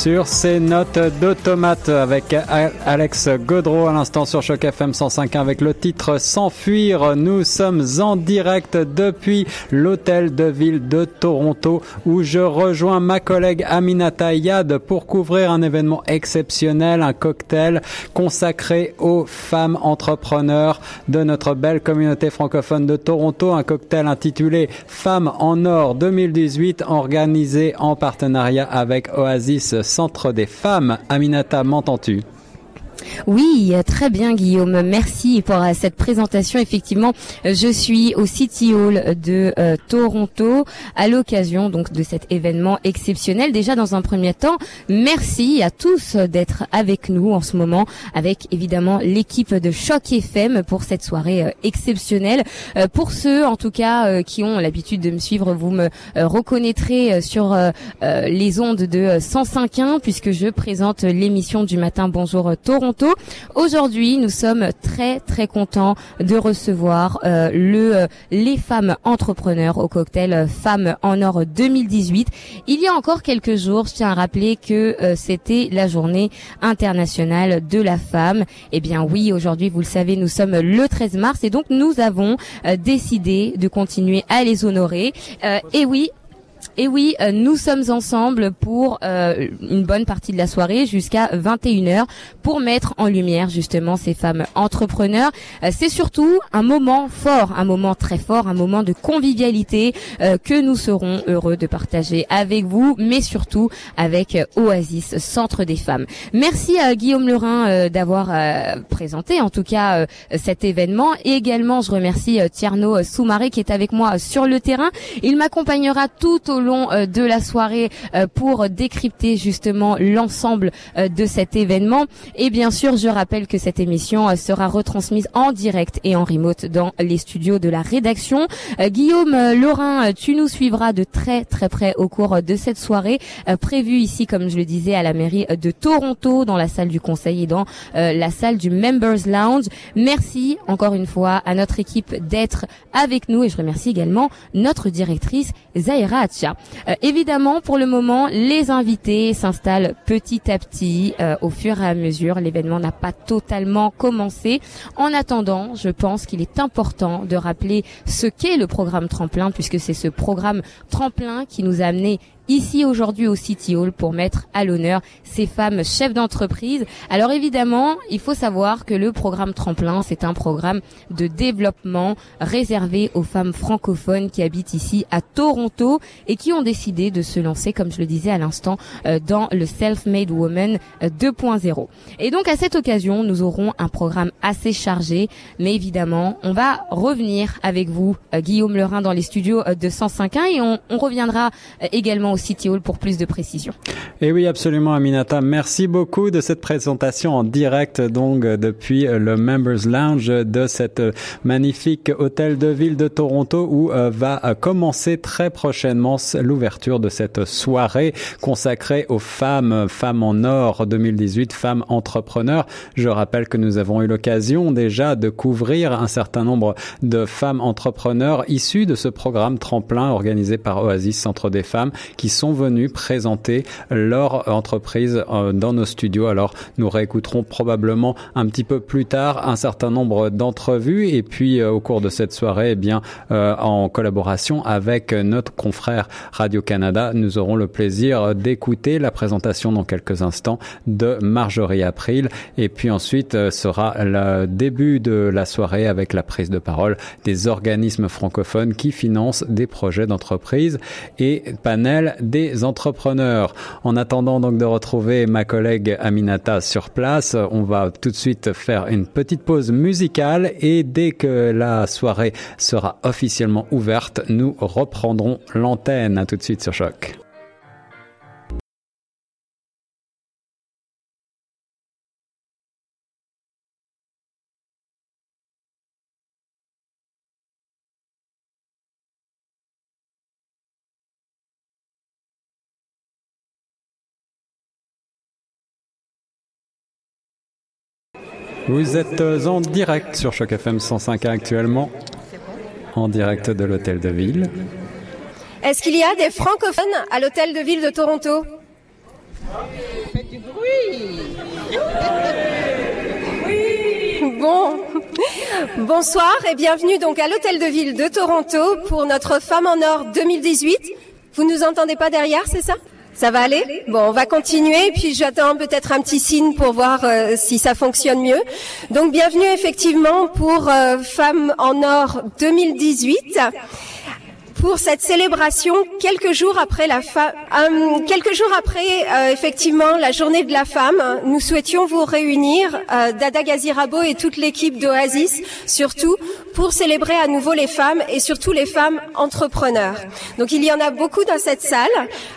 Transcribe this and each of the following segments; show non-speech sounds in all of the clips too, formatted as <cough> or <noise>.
sur ces notes d'automate avec Alex Godreau à l'instant sur Choc FM 105 avec le titre S'enfuir. Nous sommes en direct depuis l'hôtel de ville de Toronto où je rejoins ma collègue Aminata Yad pour couvrir un événement exceptionnel, un cocktail consacré aux femmes entrepreneurs de notre belle communauté francophone de Toronto, un cocktail intitulé Femmes en or 2018 organisé en partenariat avec Oasis Centre des Femmes. Aminata, m'entends-tu oui, très bien Guillaume. Merci pour euh, cette présentation. Effectivement, euh, je suis au City Hall de euh, Toronto à l'occasion donc de cet événement exceptionnel. Déjà dans un premier temps, merci à tous d'être avec nous en ce moment avec évidemment l'équipe de Choc FM pour cette soirée exceptionnelle. pour ceux en tout cas qui ont l'habitude de me suivre, vous me reconnaîtrez sur les ondes de 105.1 puisque je présente l'émission du matin Bonjour Toronto Aujourd'hui, nous sommes très très contents de recevoir euh, le euh, les femmes entrepreneurs au cocktail Femmes en Or 2018. Il y a encore quelques jours, je tiens à rappeler que euh, c'était la journée internationale de la femme. Eh bien oui, aujourd'hui, vous le savez, nous sommes le 13 mars et donc nous avons décidé de continuer à les honorer. et oui, et oui, euh, nous sommes ensemble pour euh, une bonne partie de la soirée jusqu'à 21h pour mettre en lumière justement ces femmes entrepreneurs. Euh, c'est surtout un moment fort, un moment très fort, un moment de convivialité que nous serons heureux de partager avec vous, mais surtout avec Oasis, Centre des femmes. Merci à Guillaume Lerin d'avoir présenté en tout cas cet événement et également je remercie Tierno Soumaré qui est avec moi sur le terrain. Il m'accompagnera tout au long euh, de la soirée euh, pour décrypter justement l'ensemble euh, de cet événement. Et bien sûr, je rappelle que cette émission sera retransmise en direct et en remote dans les studios de la rédaction. Guillaume Laurin, tu nous suivras de très très près au cours de cette soirée prévue ici, comme je le disais, à la mairie de Toronto, dans la salle du conseil et dans la salle du Members Lounge. Merci encore une fois à notre équipe d'être avec nous et je remercie également notre directrice Zaira euh, évidemment, pour le moment, les invités s'installent petit à petit euh, au fur et à mesure. L'événement n'a pas totalement commencé. En attendant, je pense qu'il est important de rappeler ce qu'est le programme Tremplin, puisque c'est ce programme Tremplin qui nous a amené ici aujourd'hui au City Hall pour mettre à l'honneur ces femmes chefs d'entreprise. Alors évidemment, il faut savoir que le programme Tremplin, c'est un programme de développement réservé aux femmes francophones qui habitent ici à Toronto et qui ont décidé de se lancer, comme je le disais à l'instant, euh, dans le Self-Made Woman 2.0. Euh, et donc à cette occasion, nous aurons un programme assez chargé, mais évidemment, on va revenir avec vous, euh, Guillaume Lerin, dans les studios de 105.1 et on, on reviendra également au City Hall pour plus de précision. Et oui, absolument, Aminata. Merci beaucoup de cette présentation en direct, donc, depuis le Members Lounge de cette magnifique hôtel de ville de Toronto où euh, va commencer très prochainement l'ouverture de cette soirée consacrée aux femmes, femmes en or 2018, femmes entrepreneurs. Je rappelle que nous avons eu l'occasion déjà de couvrir un certain nombre de femmes entrepreneurs issues de ce programme tremplin organisé par Oasis Centre des Femmes qui sont venus présenter leur entreprise euh, dans nos studios. Alors nous réécouterons probablement un petit peu plus tard un certain nombre d'entrevues et puis euh, au cours de cette soirée, eh bien euh, en collaboration avec notre confrère Radio Canada, nous aurons le plaisir d'écouter la présentation dans quelques instants de Marjorie April et puis ensuite sera le début de la soirée avec la prise de parole des organismes francophones qui financent des projets d'entreprise et panel des entrepreneurs. En attendant donc de retrouver ma collègue Aminata sur place, on va tout de suite faire une petite pause musicale et dès que la soirée sera officiellement ouverte, nous reprendrons l'antenne. À tout de suite sur Choc. Vous êtes en direct sur Choc FM 105 actuellement, en direct de l'hôtel de ville. Est-ce qu'il y a des francophones à l'hôtel de ville de Toronto? Faites du bruit. Bon, bonsoir et bienvenue donc à l'hôtel de ville de Toronto pour notre Femme en Or 2018. Vous nous entendez pas derrière, c'est ça? Ça va aller Bon, on va continuer puis j'attends peut-être un petit signe pour voir euh, si ça fonctionne mieux. Donc bienvenue effectivement pour euh, Femmes en Or 2018 pour cette célébration quelques jours après la fa- euh, quelques jours après euh, effectivement la journée de la femme nous souhaitions vous réunir euh, Dada Gazirabo et toute l'équipe d'Oasis surtout pour célébrer à nouveau les femmes et surtout les femmes entrepreneurs. Donc il y en a beaucoup dans cette salle.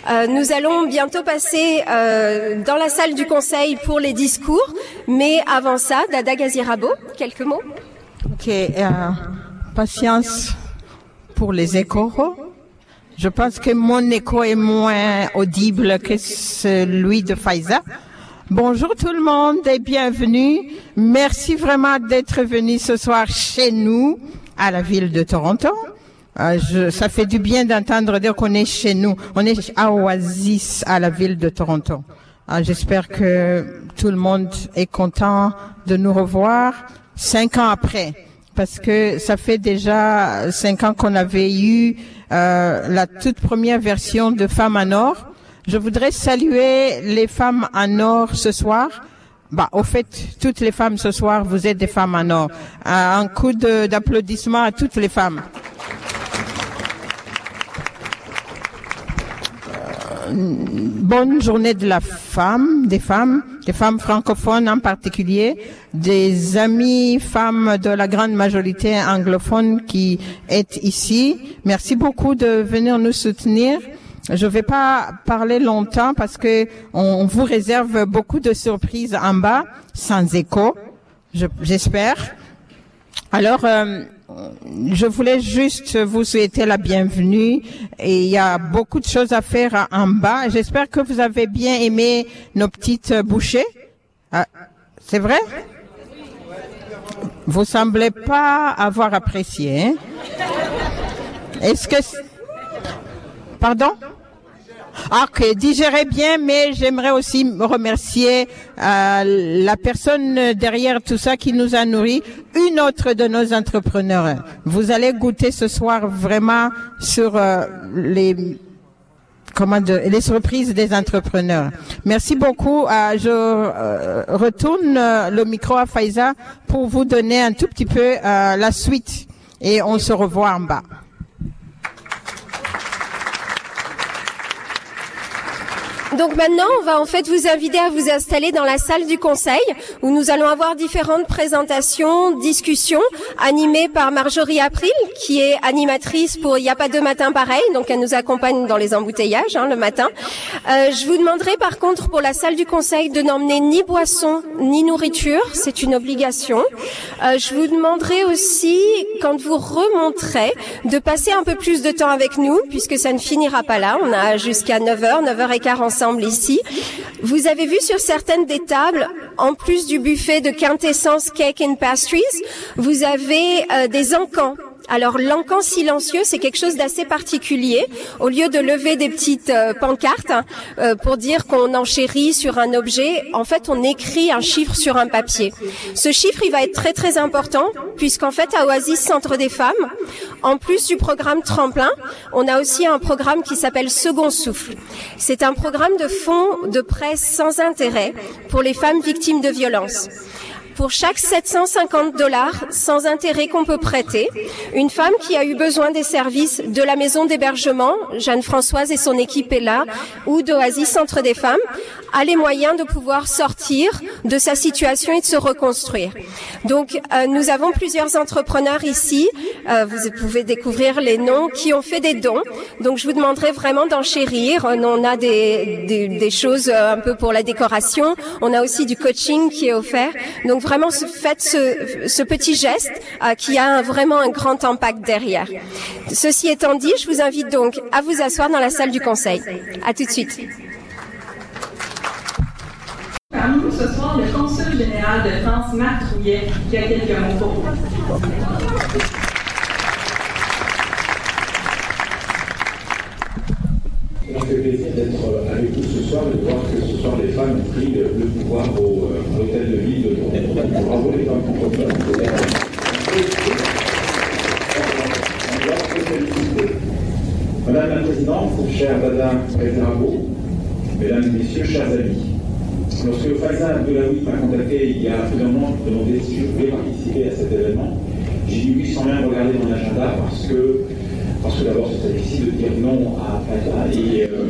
Euh, nous allons bientôt passer euh, dans la salle du conseil pour les discours. Mais avant ça Dada Gazirabo quelques mots. Ok, euh, patience pour les échos. Je pense que mon écho est moins audible que celui de Faiza. Bonjour tout le monde et bienvenue. Merci vraiment d'être venu ce soir chez nous à la ville de Toronto. Euh, ça fait du bien d'entendre dire qu'on est chez nous. On est à Oasis à la ville de Toronto. Euh, J'espère que tout le monde est content de nous revoir cinq ans après parce que ça fait déjà cinq ans qu'on avait eu euh, la toute première version de Femmes en Or. Je voudrais saluer les femmes en or ce soir. Bah, au fait, toutes les femmes ce soir, vous êtes des femmes en or. Euh, un coup d'applaudissement à toutes les femmes. Bonne journée de la femme, des femmes, des femmes francophones en particulier, des amis femmes de la grande majorité anglophone qui est ici. Merci beaucoup de venir nous soutenir. Je ne vais pas parler longtemps parce que on vous réserve beaucoup de surprises en bas, sans écho, je- j'espère. Alors, euh, je voulais juste vous souhaiter la bienvenue il y a beaucoup de choses à faire en bas. J'espère que vous avez bien aimé nos petites bouchées. Ah, C'est vrai? Vous semblez pas avoir apprécié. hein? Est-ce que... Pardon? Ok, digérez bien, mais j'aimerais aussi remercier euh, la personne derrière tout ça qui nous a nourris, une autre de nos entrepreneurs. Vous allez goûter ce soir vraiment sur euh, les comment les surprises des entrepreneurs. Merci beaucoup. Euh, je euh, retourne euh, le micro à Faiza pour vous donner un tout petit peu euh, la suite et on se revoit en bas. Donc maintenant, on va en fait vous inviter à vous installer dans la salle du conseil où nous allons avoir différentes présentations, discussions animées par Marjorie April qui est animatrice pour Il n'y a pas deux matins pareils, donc elle nous accompagne dans les embouteillages hein, le matin. Euh, je vous demanderai par contre pour la salle du conseil de n'emmener ni boisson ni nourriture, c'est une obligation. Euh, je vous demanderai aussi quand vous remonterez de passer un peu plus de temps avec nous puisque ça ne finira pas là. On a jusqu'à 9h, 9h15 Vous avez vu sur certaines des tables, en plus du buffet de quintessence cake and pastries, vous avez euh, des encans. Alors l'encan silencieux, c'est quelque chose d'assez particulier. Au lieu de lever des petites euh, pancartes euh, pour dire qu'on enchérit sur un objet, en fait on écrit un chiffre sur un papier. Ce chiffre, il va être très très important puisqu'en fait à Oasis Centre des Femmes, en plus du programme Tremplin, on a aussi un programme qui s'appelle Second Souffle. C'est un programme de fonds de presse sans intérêt pour les femmes victimes de violences. Pour chaque 750 dollars sans intérêt qu'on peut prêter, une femme qui a eu besoin des services de la maison d'hébergement, Jeanne-Françoise et son équipe est là, ou d'Oasis Centre des Femmes, a les moyens de pouvoir sortir de sa situation et de se reconstruire. Donc, euh, nous avons plusieurs entrepreneurs ici. Euh, vous pouvez découvrir les noms qui ont fait des dons. Donc, je vous demanderai vraiment d'enchérir. Euh, On a des, des, des choses euh, un peu pour la décoration. On a aussi du coaching qui est offert. Vraiment, ce- faites ce, ce petit geste euh, qui a un- vraiment un grand impact derrière. Ceci étant dit, je vous invite donc à vous asseoir dans la salle du conseil. À tout de suite. Parmi nous ce soir, le consul général de France, Marc Trouillet, qui a quelques mots pour vous. Parce que plaisir d'être avec vous ce soir et de voir que ce soir les femmes ont pris le pouvoir au, à l'hôtel de ville Madame la Présidente, chère Rezarabo, Mesdames et Messieurs, chers amis, lorsque Faiza Abdelawi m'a contacté il y a plus d'un mois pour demander si je voulais participer à cet événement, j'ai dit oui sans même regarder mon agenda parce que parce que d'abord, c'est difficile de dire non à Fata. Et euh,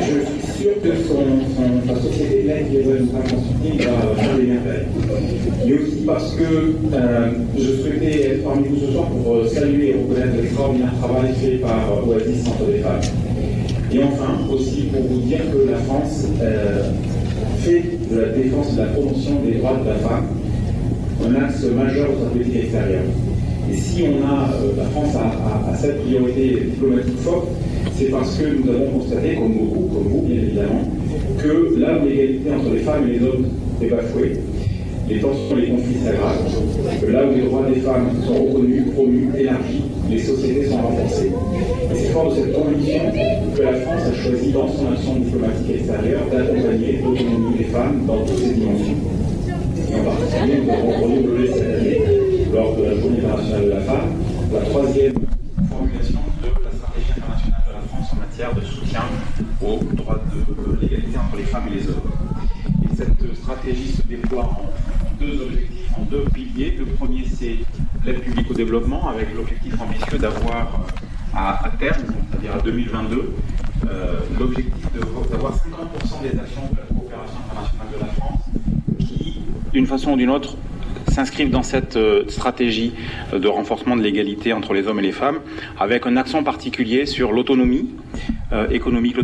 je suis sûr que son, son, sa société l'aide qui va faire des merveilles. Et aussi parce que euh, je souhaitais être parmi vous ce soir pour euh, saluer et reconnaître l'extraordinaire travail fait par euh, Oasis Centre des femmes. Et enfin, aussi pour vous dire que la France fait de la défense et de la promotion des droits de la femme un axe majeur de sa politique extérieure. Et si on a, la France a, a, a, cette priorité diplomatique forte, c'est parce que nous avons constaté, comme beaucoup, comme vous bien évidemment, que là où l'égalité entre les femmes et les hommes est bafouée, les tensions et les conflits s'aggravent, que là où les droits des femmes sont reconnus, promus, élargis, les sociétés sont renforcées. Et c'est fort de cette conviction que la France a choisi dans son action diplomatique extérieure d'accompagner l'autonomie des femmes dans toutes ses dimensions. En particulier, nous avons renouvelé cette année lors de la Journée internationale de la femme, la troisième de soutien aux droits de l'égalité entre les femmes et les hommes. Et cette stratégie se déploie en deux objectifs, en deux piliers. Le premier, c'est l'aide publique au développement, avec l'objectif ambitieux d'avoir à, à, terme, c'est-à-dire à 2022, euh, l'objectif d'avoir 50% des actions de la coopération internationale de la France qui, d'une façon ou d'une autre, s'inscrivent dans cette euh, stratégie de renforcement de l'égalité entre les hommes et les femmes, avec un accent particulier sur l'autonomie euh, économique,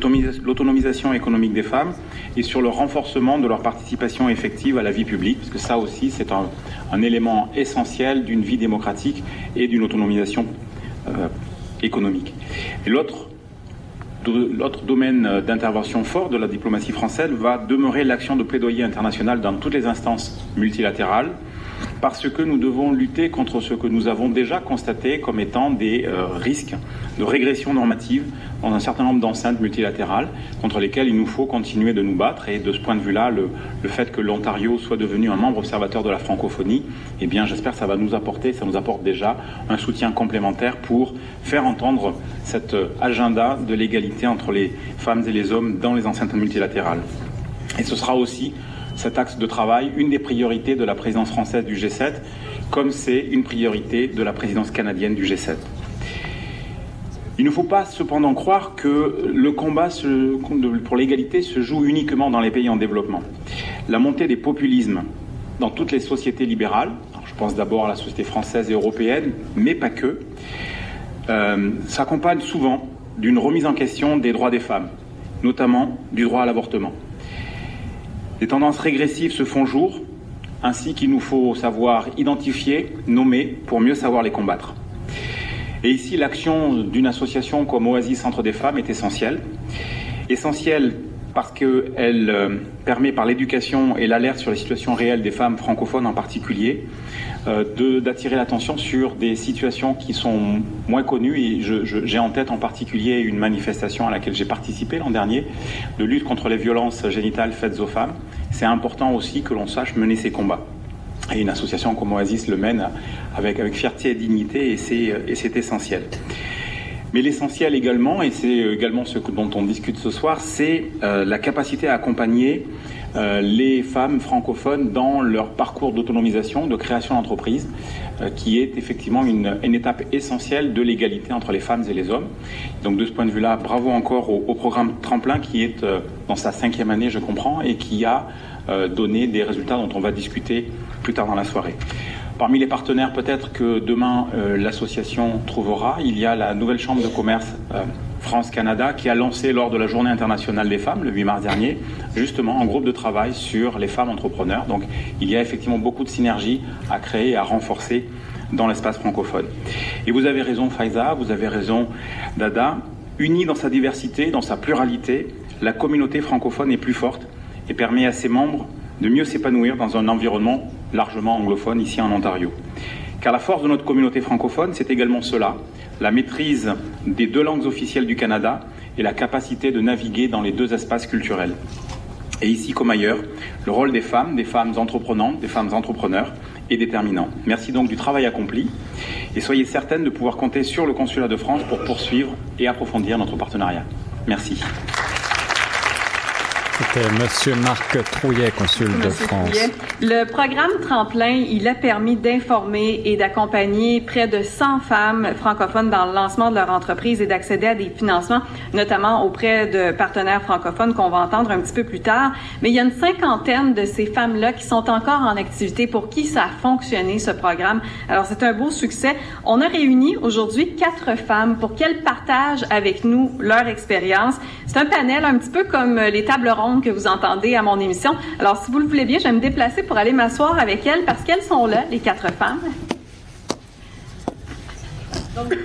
l'autonomisation économique des femmes, et sur le renforcement de leur participation effective à la vie publique, parce que ça aussi c'est un, élément essentiel d'une vie démocratique et d'une autonomisation euh, économique. L'autre domaine d'intervention fort de la diplomatie française va demeurer l'action de plaidoyer international dans toutes les instances multilatérales, parce que nous devons lutter contre ce que nous avons déjà constaté comme étant des euh, risques de régression normative dans un certain nombre d'enceintes multilatérales contre lesquelles il nous faut continuer de nous battre. Et de ce point de vue-là, le, le, fait que l'Ontario soit devenu un membre observateur de la francophonie, eh bien, j'espère que ça va nous apporter, ça nous apporte déjà un soutien complémentaire pour faire entendre cet agenda de l'égalité entre les femmes et les hommes dans les enceintes multilatérales. Et ce sera aussi cet axe de travail une des priorités de la présidence française du G7, comme c'est une priorité de la présidence canadienne du G7. Il ne faut pas cependant croire que le combat pour l'égalité se joue uniquement dans les pays en développement. La montée des populismes dans toutes les sociétés libérales, je pense d'abord à la société française et européenne, mais pas que, euh, s'accompagne souvent d'une remise en question des droits des femmes, notamment du droit à l'avortement. Des tendances régressives se font jour, ainsi qu'il nous faut savoir identifier, nommer, pour mieux savoir les combattre. Et ici, l'action d'une association comme Oasis Centre des Femmes est essentielle. Essentielle parce qu'elle euh, permet par l'éducation et l'alerte sur les situations réelles des femmes francophones en particulier, euh, d'attirer l'attention sur des situations qui sont moins connues. Et j'ai en tête en particulier une manifestation à laquelle j'ai participé l'an dernier de lutte contre les violences génitales faites aux femmes. C'est important aussi que l'on sache mener ces combats. Et une association comme Oasis le mène avec, avec fierté et dignité et c'est essentiel. Mais l'essentiel également, et c'est également ce dont on discute ce soir, c'est euh, la capacité à accompagner euh, les femmes francophones dans leur parcours d'autonomisation, de création d'entreprise, euh, qui est effectivement une, étape essentielle de l'égalité entre les femmes et les hommes. Donc de ce point de vue-là, bravo encore au, au, programme Tremplin qui est euh, dans sa cinquième année, je comprends, et qui a donné des résultats dont on va discuter plus tard dans la soirée. Parmi les partenaires peut-être que demain euh, l'association trouvera, il y a la nouvelle chambre de commerce euh, France-Canada qui a lancé lors de la journée internationale des femmes le 8 mars dernier justement un groupe de travail sur les femmes entrepreneurs. Donc il y a effectivement beaucoup de synergies à créer et à renforcer dans l'espace francophone. Et vous avez raison Faiza, vous avez raison Dada, unie dans sa diversité, dans sa pluralité, la communauté francophone est plus forte et permet à ses membres de mieux s'épanouir dans un environnement largement anglophone ici en Ontario. Car la force de notre communauté francophone, c'est également cela, la maîtrise des deux langues officielles du Canada et la capacité de naviguer dans les deux espaces culturels. Et ici comme ailleurs, le rôle des femmes, des femmes entreprenantes, des femmes entrepreneurs est déterminant. Merci donc du travail accompli et soyez certaines de pouvoir compter sur le Consulat de France pour poursuivre et approfondir notre partenariat. Merci. C'était Monsieur Marc Trouillet, consul de France. Trouillet. Le programme Tremplin, il a permis d'informer et d'accompagner près de 100 femmes francophones dans le lancement de leur entreprise et d'accéder à des financements, notamment auprès de partenaires francophones qu'on va entendre un petit peu plus tard. Mais il y a une cinquantaine de ces femmes-là qui sont encore en activité pour qui ça a fonctionné, ce programme. Alors, c'est un beau succès. On a réuni aujourd'hui quatre femmes pour qu'elles partagent avec nous leur expérience. C'est un panel un petit peu comme les tables rondes que vous entendez à mon émission. Alors, si vous le voulez bien, je vais me déplacer pour aller m'asseoir avec elles parce qu'elles sont là, les quatre femmes. Donc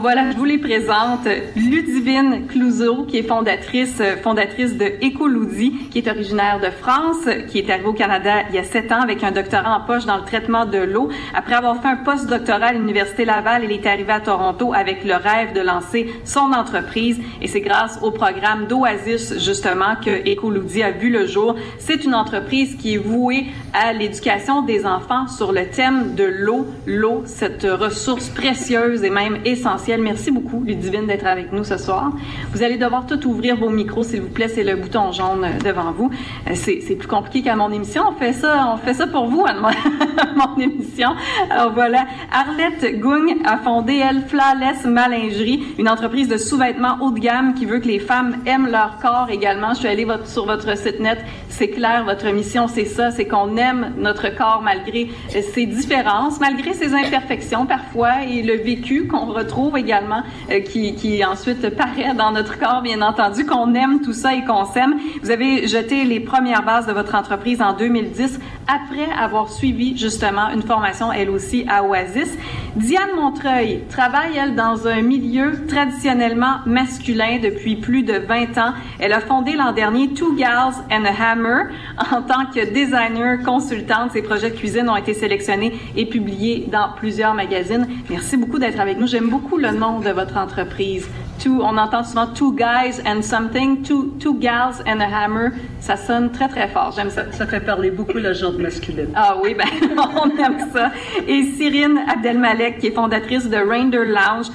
voilà, je vous les présente. Ludivine Clouseau, qui est fondatrice, fondatrice de Écoloudie, qui est originaire de France, qui est arrivée au Canada il y a sept ans avec un doctorat en poche dans le traitement de l'eau. Après avoir fait un post-doctorat à l'Université Laval, elle est arrivée à Toronto avec le rêve de lancer son entreprise. Et c'est grâce au programme d'Oasis, justement, que Écoloudie a vu le jour. C'est une entreprise qui est vouée à l'éducation des enfants sur le thème de l'eau. L'eau, cette ressource précieuse et même essentielle Merci beaucoup, Ludivine, d'être avec nous ce soir. Vous allez devoir tout ouvrir vos micros, s'il vous plaît. C'est le bouton jaune euh, devant vous. Euh, c'est plus compliqué qu'à mon émission. On fait ça, on fait ça pour vous à mon <laughs> émission. Alors voilà, Arlette Gung a fondé elle Flawless Malingerie, une entreprise de sous-vêtements haut de gamme qui veut que les femmes aiment leur corps également. Je suis allée sur votre site net. C'est clair, votre mission, c'est ça, c'est qu'on aime notre corps malgré euh, ses différences, malgré ses imperfections parfois et le vécu qu'on retrouve également, euh, qui, qui ensuite paraît dans notre corps, bien entendu, qu'on aime tout ça et qu'on s'aime. Vous avez jeté les premières bases de votre entreprise en 2010 après avoir suivi justement une formation, elle aussi, à Oasis. Diane Montreuil travaille, elle, dans un milieu traditionnellement masculin depuis plus de 20 ans. Elle a fondé l'an dernier Two Gals and a Hammer en tant que designer consultante. Ses projets de cuisine ont été sélectionnés et publiés dans plusieurs magazines. Merci beaucoup d'être avec nous. J'aime beaucoup le nom de votre entreprise. Two, on entend souvent two guys and something, two, two gals and a hammer. Ça sonne très, très fort. J'aime ça. Ça fait parler beaucoup le genre masculine. Ah oui, ben, <laughs> on aime ça. Et Cyrine Abdelmalek, qui est fondatrice de Rainder Lounge,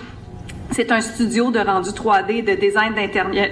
c'est un studio de rendu 3D de design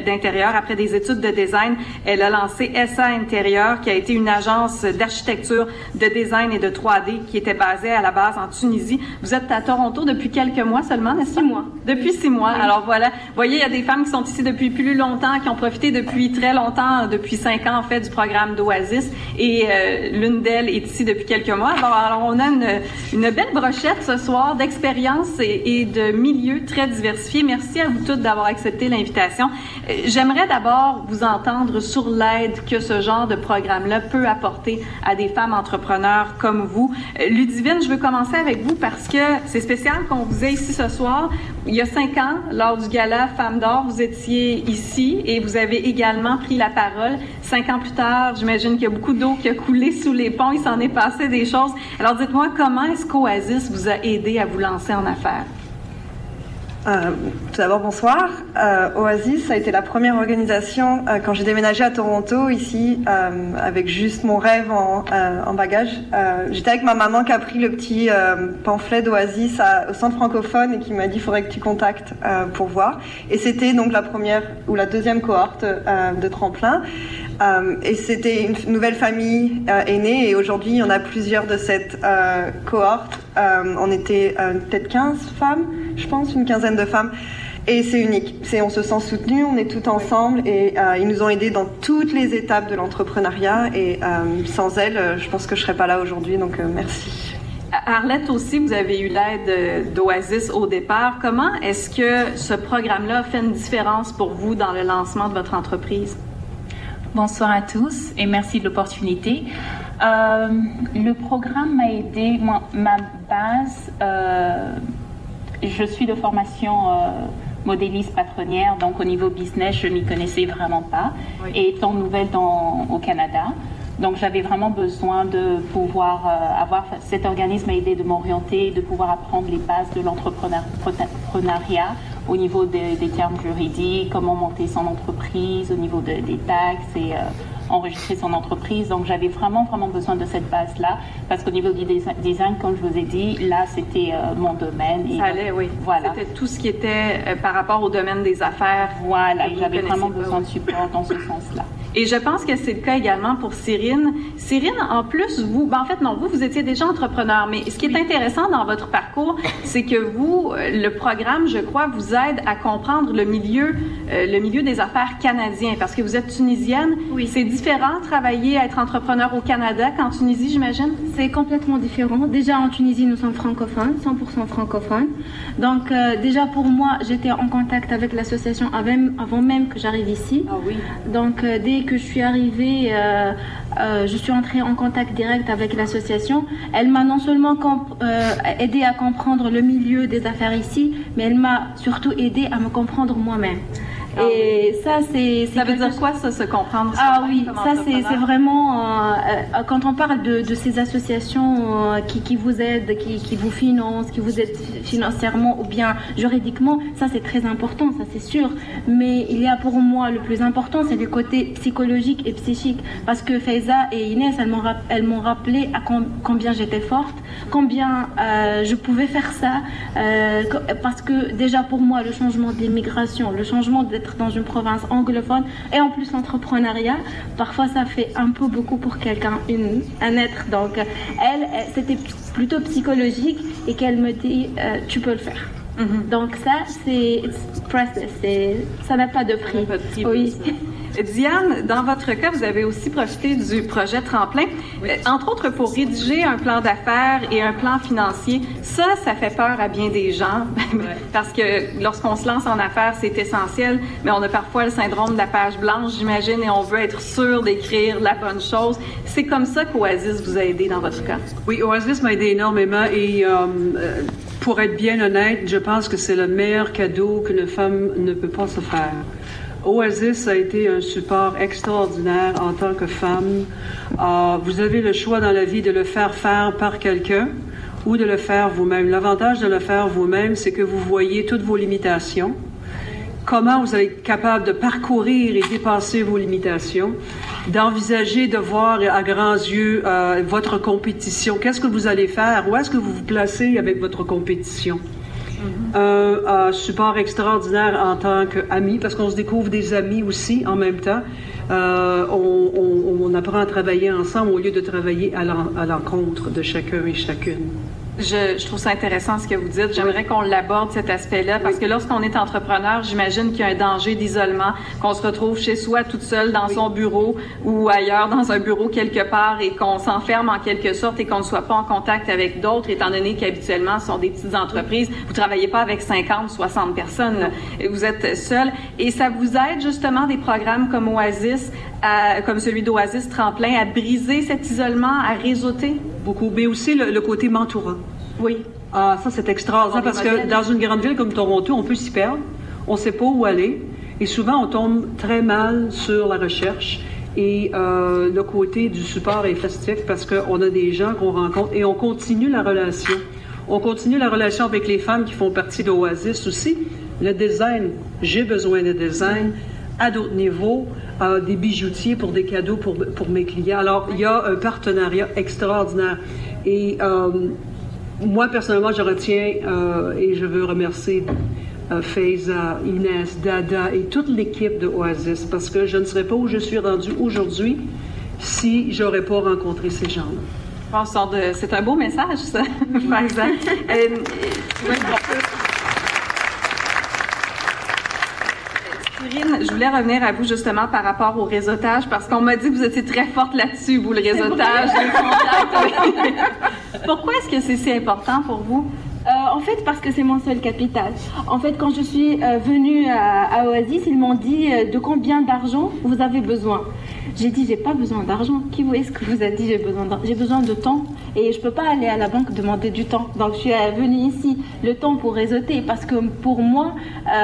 d'intérieur. Après des études de design, elle a lancé SA Intérieur, qui a été une agence d'architecture, de design et de 3D qui était basée à la base en Tunisie. Vous êtes à Toronto depuis quelques mois seulement, n'est-ce pas? Six mois. Depuis six mois. Alors voilà, vous voyez, il y a des femmes qui sont ici depuis plus longtemps, qui ont profité depuis très longtemps, depuis cinq ans en fait, du programme d'Oasis. Et euh, l'une d'elles est ici depuis quelques mois. Alors, on a une, une, belle brochette ce soir d'expériences et, et de milieux très divers Merci à vous toutes d'avoir accepté l'invitation. Euh, j'aimerais d'abord vous entendre sur l'aide que ce genre de programme-là peut apporter à des femmes entrepreneurs comme vous. Euh, Ludivine, je veux commencer avec vous parce que c'est spécial qu'on vous ait ici ce soir. Il y a cinq ans, lors du gala Femmes d'or, vous étiez ici et vous avez également pris la parole. Cinq ans plus tard, j'imagine qu'il y a beaucoup d'eau qui a coulé sous les ponts. Il s'en est passé des choses. Alors dites-moi, comment est-ce qu'Oasis vous a aidé à vous lancer en affaires? Euh, tout d'abord, bonsoir. Euh, Oasis a été la première organisation euh, quand j'ai déménagé à Toronto, ici, avec juste mon rêve en, en bagage. J'étais avec ma maman qui a pris le petit pamphlet d'Oasis au centre francophone et qui m'a dit il faudrait que tu contactes pour voir. Et c'était donc la première ou la deuxième cohorte de tremplin. Et c'était une nouvelle famille aînée et aujourd'hui, il y en a plusieurs de cette cohorte. on était peut-être 15 femmes je pense, une quinzaine de femmes. Et c'est unique. C'est, on se sent soutenu, on est tout ensemble et euh, ils nous ont aidés dans toutes les étapes de l'entrepreneuriat. Et euh, sans elles, euh, je pense que je serais pas là aujourd'hui. Donc merci. Arlette aussi, vous avez eu l'aide d'Oasis au départ. Comment est-ce que ce programme-là fait une différence pour vous dans le lancement de votre entreprise? Bonsoir à tous et merci de l'opportunité. le programme m'a aidé, moi, ma base je suis de formation euh, modéliste patronnière, donc au niveau business, je n'y connaissais vraiment pas. Et étant nouvelle dans, au Canada, donc j'avais vraiment besoin de pouvoir euh, avoir cet organisme à aider de m'orienter, de pouvoir apprendre les bases de l'entrepreneuriat au niveau des, termes juridiques, comment monter son entreprise, au niveau des taxes et enregistrer son entreprise. Donc j'avais vraiment, vraiment besoin de cette base-là parce qu'au niveau du design, comme je vous ai dit, là, c'était euh, mon domaine. Et Ça allait, oui. Voilà. C'était tout ce qui était euh, par rapport au domaine des affaires. Voilà, j'avais vraiment besoin de support dans ce sens-là. Et je pense que c'est le cas également pour Cyrine. Cyrine, en plus, vous, ben en fait, non, vous, vous étiez déjà entrepreneur, mais ce qui est intéressant dans votre parcours, c'est que vous, euh, le programme, je crois, vous aide à comprendre le milieu, euh, le milieu des affaires canadien, parce que vous êtes tunisienne. Oui. C'est différent travailler, être entrepreneur au Canada qu'en Tunisie, j'imagine? C'est complètement différent. Déjà, en Tunisie, nous sommes francophones, 100% francophones. Donc, euh, déjà, pour moi, j'étais en contact avec l'association avant, même que j'arrive ici. Ah oui. Donc, dès que je suis arrivée, euh, euh, je suis entrée en contact direct avec l'association. Elle m'a non seulement euh, aidé à comprendre le milieu des affaires ici, mais elle m'a surtout aidé à me comprendre moi-même. Ah et ça, c'est. Ça veut dire quoi, ça, se comprendre? Ah oui, ça, c'est vraiment. Euh, euh, quand on parle de, de ces associations euh, qui, qui, vous aident, qui, qui, vous financent, qui vous aident financièrement ou bien juridiquement, ça, c'est très important, ça, c'est sûr. Mais il y a pour moi le plus important, c'est le côté psychologique et psychique. Parce que Faiza et Inès, elles m'ont rappelé à combien j'étais forte, combien je pouvais faire ça. parce que déjà, pour moi, le changement d'immigration, le changement de dans une province anglophone et en plus l'entrepreneuriat, parfois ça fait un peu beaucoup pour quelqu'un, un être. Donc elle, c'était plutôt psychologique et qu'elle me dit euh, tu peux le faire. Mm-hmm. Donc ça c'est ça n'a pas de prix. oui. Diane, dans votre cas, vous avez aussi profité du projet Tremplin, euh, entre autres pour rédiger un plan d'affaires et un plan financier. Ça, ça fait peur à bien des gens, <laughs> parce que lorsqu'on se lance en affaires, c'est essentiel, mais on a parfois le syndrome de la page blanche, j'imagine, et on veut être sûr d'écrire la bonne chose. C'est comme ça qu'Oasis vous a aidé dans votre cas? Oui, Oasis m'a aidé énormément et euh, euh, pour être bien honnête, je pense que c'est le meilleur cadeau qu'une femme ne peut pas se faire. Oasis a été un support extraordinaire en tant que femme. Euh, vous avez le choix dans la vie de le faire faire par quelqu'un ou de le faire vous-même. L'avantage de le faire vous-même, c'est que vous voyez toutes vos limitations. Comment vous êtes capable de parcourir et dépasser vos limitations, d'envisager de voir à grands yeux euh, votre compétition. Qu'est-ce que vous allez faire? Où est-ce que vous vous placez avec votre compétition? Un, support extraordinaire en tant qu'ami, parce qu'on se découvre des amis aussi en même temps. Euh, on, apprend à travailler ensemble au lieu de travailler à l'encontre de chacun et chacune. Je, trouve ça intéressant ce que vous dites. J'aimerais qu'on l'aborde cet aspect-là parce que lorsqu'on est entrepreneur, j'imagine qu'il y a un danger d'isolement, qu'on se retrouve chez soi toute seule dans son bureau ou ailleurs dans un bureau quelque part et qu'on s'enferme en quelque sorte et qu'on ne soit pas en contact avec d'autres, étant donné qu'habituellement ce sont des petites entreprises. Vous travaillez pas avec 50, 60 personnes. Vous êtes seul et ça vous aide justement des programmes comme Oasis, comme celui d'Oasis Tremplin, à briser cet isolement, à réseauter? Beaucoup, mais aussi le, le côté mentorat. Oui. Ah, ça, c'est extraordinaire parce que dans une grande ville comme Toronto, on peut s'y perdre. On ne sait pas où aller. Et souvent, on tombe très mal sur la recherche. Et euh, le côté du support est festif parce qu'on a des gens qu'on rencontre et on continue la relation. On continue la relation avec les femmes qui font partie d'Oasis aussi. Le design, j'ai besoin de design à d'autres niveaux, des bijoutiers pour des cadeaux pour, pour mes clients. Alors, il y a un partenariat extraordinaire. Et euh, moi, personnellement, je retiens euh, et je veux remercier euh, Faiza, Inès, Dada et toute l'équipe de Oasis parce que je ne serais pas où je suis rendue aujourd'hui si j'aurais pas rencontré ces gens-là. c'est un beau message, ça, <laughs> par je voulais revenir à vous justement par rapport au réseautage parce qu'on m'a dit que vous étiez très forte là-dessus, vous, le réseautage, les contacts. Pourquoi est-ce que c'est si important pour vous? Euh, en fait, parce que c'est mon seul capital. En fait, quand je suis euh, venue à, Oasis, ils m'ont dit euh, de combien d'argent vous avez besoin? J'ai dit j'ai pas besoin d'argent. Qui vous est-ce que vous a dit j'ai besoin J'ai besoin de temps et je peux pas aller à la banque demander du temps. Donc je suis venue ici le temps pour réseauter parce que pour moi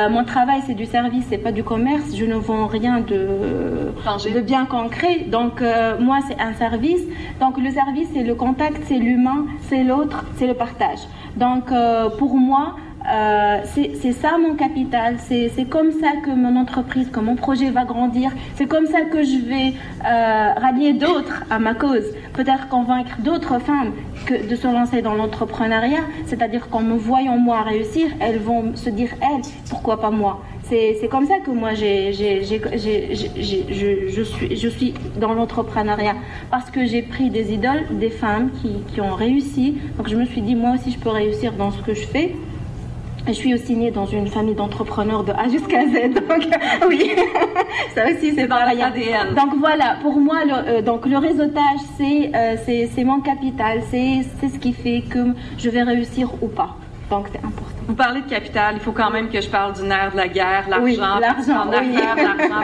mon travail c'est du service, c'est pas du commerce. Je ne vends rien de de bien concret. Donc moi c'est un service. Donc le service c'est le contact, c'est l'humain, c'est l'autre, c'est le partage. Donc, euh, pour moi, Euh, c'est ça mon capital. C'est comme ça que mon entreprise, que mon projet va grandir. C'est comme ça que je vais euh, rallier d'autres à ma cause. Peut-être convaincre d'autres femmes que de se lancer dans l'entrepreneuriat. C'est-à-dire qu'en me voyant moi réussir, elles vont se dire, elles, pourquoi pas moi? C'est comme ça que moi je, suis, je suis dans l'entrepreneuriat parce que j'ai pris des idoles, des femmes qui, qui, ont réussi. Donc je me suis dit moi aussi je peux réussir dans ce que je fais. Je suis aussi née dans une famille d'entrepreneurs de A jusqu'à Z. <laughs> Donc, oui, <laughs> ça aussi, c'est dans l'ADN. Donc, voilà, pour moi, le, euh, donc, le réseautage, c'est euh, c'est mon capital. C'est ce qui fait que je vais réussir ou pas. Donc, c'est important. Vous parlez de capital, il faut quand même que je parle du nerf de la guerre, l'argent. Oui, l'argent, oui.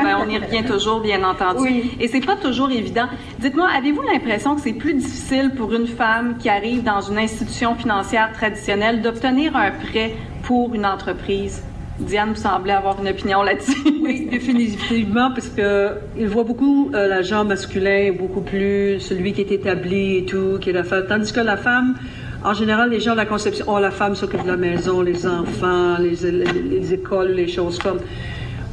ben, on y revient <laughs> toujours, bien entendu. Oui. Et c'est pas toujours évident. Dites-moi, avez-vous l'impression que c'est plus difficile pour une femme qui arrive dans une institution financière traditionnelle d'obtenir un prêt pour une entreprise? Diane, semblez avoir une opinion là-dessus. <laughs> Oui, définitivement, parce que il voit beaucoup euh, l'agent masculin, beaucoup plus celui qui est établi et tout, qui est la femme. Tandis que la femme, en général, les gens de la conception, oh, la femme s'occupe de la maison, les enfants, les, les, écoles, les choses comme.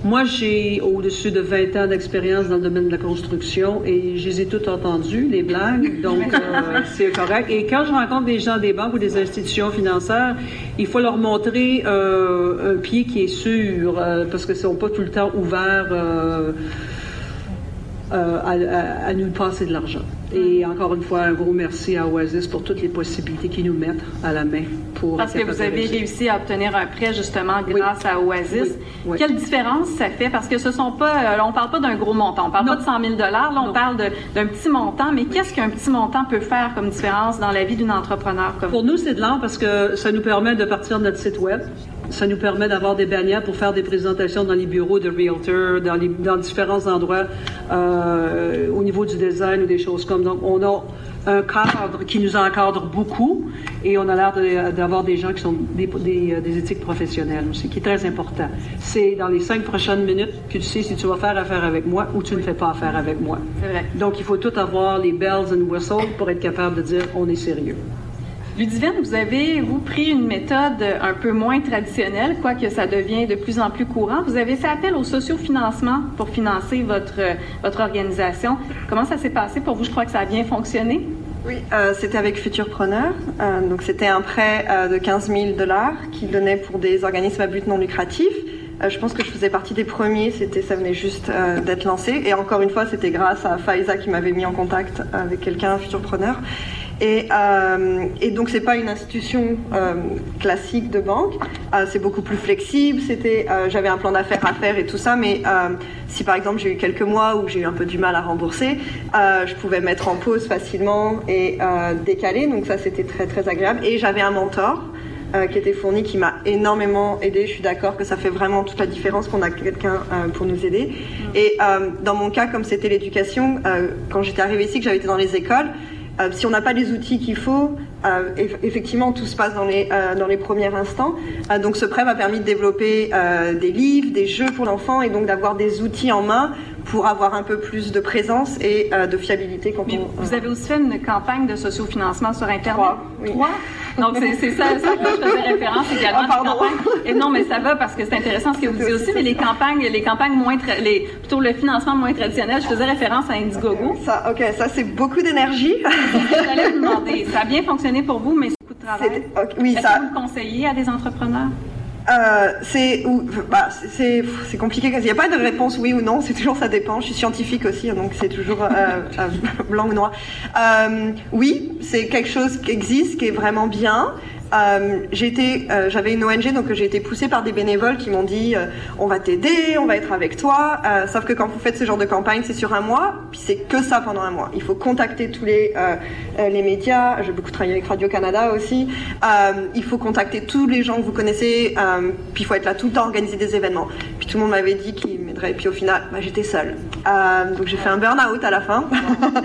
Moi, j'ai au-dessus de 20 ans d'expérience dans le domaine de la construction et je les ai toutes entendues, les blagues, donc <laughs> euh, c'est correct. Et quand je rencontre des gens des banques ou des institutions financières, il faut leur montrer euh, un pied qui est sûr, euh, parce que sont pas tout le temps ouverts à, à, nous passer de l'argent. Et encore une fois, un gros merci à Oasis pour toutes les possibilités qu'ils nous mettent à la main pour. Parce que vous avez réussi à obtenir un prêt justement grâce à Oasis. Quelle différence ça fait? Parce que ce sont pas, euh, on parle pas d'un gros montant, on parle pas de 100 000 dollars, là on parle d'un petit montant. Mais qu'est-ce qu'un petit montant peut faire comme différence dans la vie d'une entrepreneur comme Pour nous, c'est de l'an parce que ça nous permet de partir de notre site web. Ça nous permet d'avoir des bannières pour faire des présentations dans les bureaux de realtors, dans, les, dans différents endroits euh, au niveau du design ou des choses comme. Donc, on a un cadre qui nous encadre beaucoup et on a l'air d'avoir des gens qui sont des, des, des, éthiques professionnelles aussi, qui est très important. C'est dans les cinq prochaines minutes que tu sais si tu vas faire affaire avec moi ou tu ne fais pas affaire avec moi. Vrai. Donc, il faut tout avoir les bells and whistles pour être capable de dire on est sérieux. Ludivine, vous avez, vous, pris une méthode un peu moins traditionnelle, quoique ça devient de plus en plus courant. Vous avez fait appel au sociofinancement pour financer votre, votre organisation. Comment ça s'est passé pour vous? Je crois que ça a bien fonctionné. Oui, euh, c'était avec Futurpreneur. Euh, donc, c'était un prêt euh, de 15 000 dollars qu'il donnait pour des organismes à but non lucratif. Je pense que je faisais partie des premiers, c'était, ça venait juste d'être lancé. Et encore une fois, c'était grâce à Faiza qui m'avait mis en contact avec quelqu'un, un futurpreneur. Et, euh, et donc c'est pas une institution euh, classique de banque, euh, c'est beaucoup plus flexible. C'était, j'avais un plan d'affaires à faire et tout ça, mais si par exemple j'ai eu quelques mois où j'ai eu un peu du mal à rembourser, je pouvais mettre en pause facilement et décaler. Donc ça c'était très très agréable. Et j'avais un mentor. qui était fourni, qui m'a énormément aidé. Je suis d'accord que ça fait vraiment toute la différence qu'on a quelqu'un pour nous aider. Et dans mon cas, comme c'était l'éducation, quand j'étais arrivée ici, que j'avais été dans les écoles, euh, si on n'a pas les outils qu'il faut, euh, effectivement, tout se passe dans les, euh, dans les premiers instants. donc ce prêt m'a permis de développer des livres, des jeux pour l'enfant et donc d'avoir des outils en main pour avoir un peu plus de présence et de fiabilité quand on... Vous avez aussi fait une campagne de sociofinancement sur Internet? Trois, oui. Trois? Donc, c'est ça, ça que je faisais référence également. Ah. Et non, mais ça va parce que c'est intéressant ce que vous dites aussi, mais les campagnes, les campagnes moins, les, plutôt le financement moins traditionnel, je faisais référence à Indiegogo. Ça, ok, ça c'est beaucoup d'énergie. <laughs> J'allais vous demander, ça a bien fonctionné pour vous, mais c'est beaucoup de travail. Okay, oui, Est-ce ça. que vous le conseillez à des entrepreneurs? Euh, c'est bah, c'est compliqué. Il n'y a pas de réponse oui ou non. C'est toujours ça dépend. Je suis scientifique aussi, donc c'est toujours euh, <laughs> blanc ou noir. Euh, oui, c'est quelque chose qui existe, qui est vraiment bien. Euh, euh, j'avais une ONG, donc j'ai été poussée par des bénévoles qui m'ont dit euh, on va t'aider, on va être avec toi. Sauf que quand vous faites ce genre de campagne, c'est sur un mois, puis c'est que ça pendant un mois. Il faut contacter tous les les médias. J'ai beaucoup travaillé avec Radio Canada aussi. il faut contacter tous les gens que vous connaissez. puis il faut être là tout le temps, organiser des événements. Puis tout le monde m'avait dit qu'il m'aiderait. Puis au final, bah, j'étais seule. donc j'ai fait un burn-out à la fin.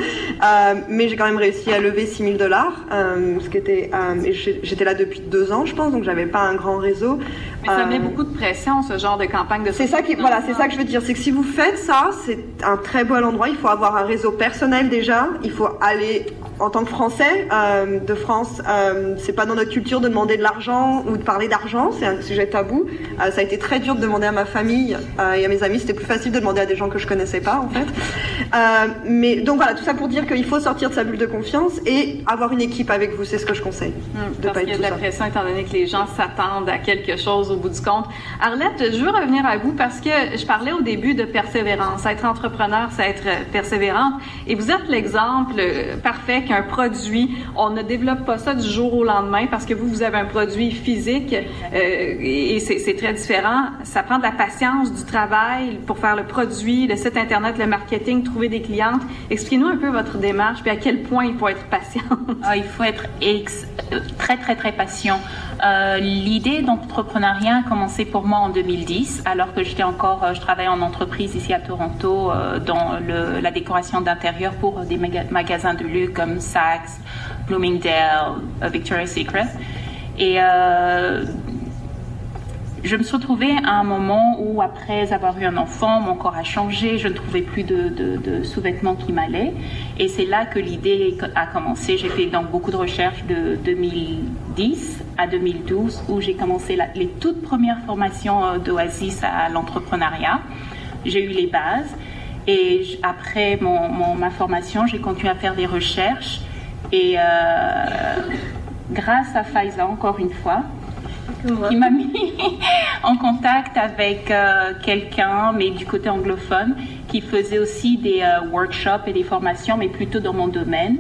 <laughs> mais j'ai quand même réussi à lever 6000 dollars, ce qui était. j'étais là depuis deux ans, je pense, donc j'avais pas un grand réseau. Mais ça met beaucoup de pression, ce genre de campagne de C'est ça qui, voilà, c'est ça que je veux dire. C'est que si vous faites ça, c'est un très bon endroit. Il faut avoir un réseau personnel déjà. Il faut aller en tant que Français euh, de France, euh, c'est pas dans notre culture de demander de l'argent ou de parler d'argent, c'est un sujet tabou. Euh, ça a été très dur de demander à ma famille euh, et à mes amis, c'était plus facile de demander à des gens que je connaissais pas en fait. Euh, mais donc voilà, tout ça pour dire qu'il faut sortir de sa bulle de confiance et avoir une équipe avec vous, c'est ce que je conseille. Mmh, de parce qu'il y a de la pression étant donné que les gens s'attendent à quelque chose au bout du compte. Arlette, je veux revenir à vous parce que je parlais au début de persévérance. Être entrepreneur, c'est être persévérante et vous êtes l'exemple parfait qu'un produit, on ne développe pas ça du jour au lendemain parce que vous, vous avez un produit physique euh, et c'est très différent. Ça prend de la patience, du travail pour faire le produit, le site Internet, le marketing, trouver des clientes. Expliquez-nous un peu votre démarche puis à quel point il faut être patient. Ah, il faut être ex très, très, très patient. Euh, L'idée d'entrepreneuriat a commencé pour moi en 2010, alors que j'étais encore, euh, je travaillais en entreprise ici à Toronto euh, dans la décoration d'intérieur pour des magasins de luxe comme Saks, Bloomingdale, Victoria's Secret. Et je me suis retrouvée à un moment où, après avoir eu un enfant, mon corps a changé, je ne trouvais plus de, sous-vêtements qui m'allaient. Et c'est là que l'idée a commencé. J'ai fait donc beaucoup de recherches de 2010 à 2012, où j'ai commencé les toutes premières formations d'Oasis à l'entrepreneuriat. J'ai eu les bases. Et après mon, ma formation, j'ai continué à faire des recherches. Et euh, grâce à Faiza, encore une fois, qui m'a mis <laughs> en contact avec euh, quelqu'un, mais du côté anglophone, qui faisait aussi des euh, workshops et des formations, mais plutôt dans mon domaine.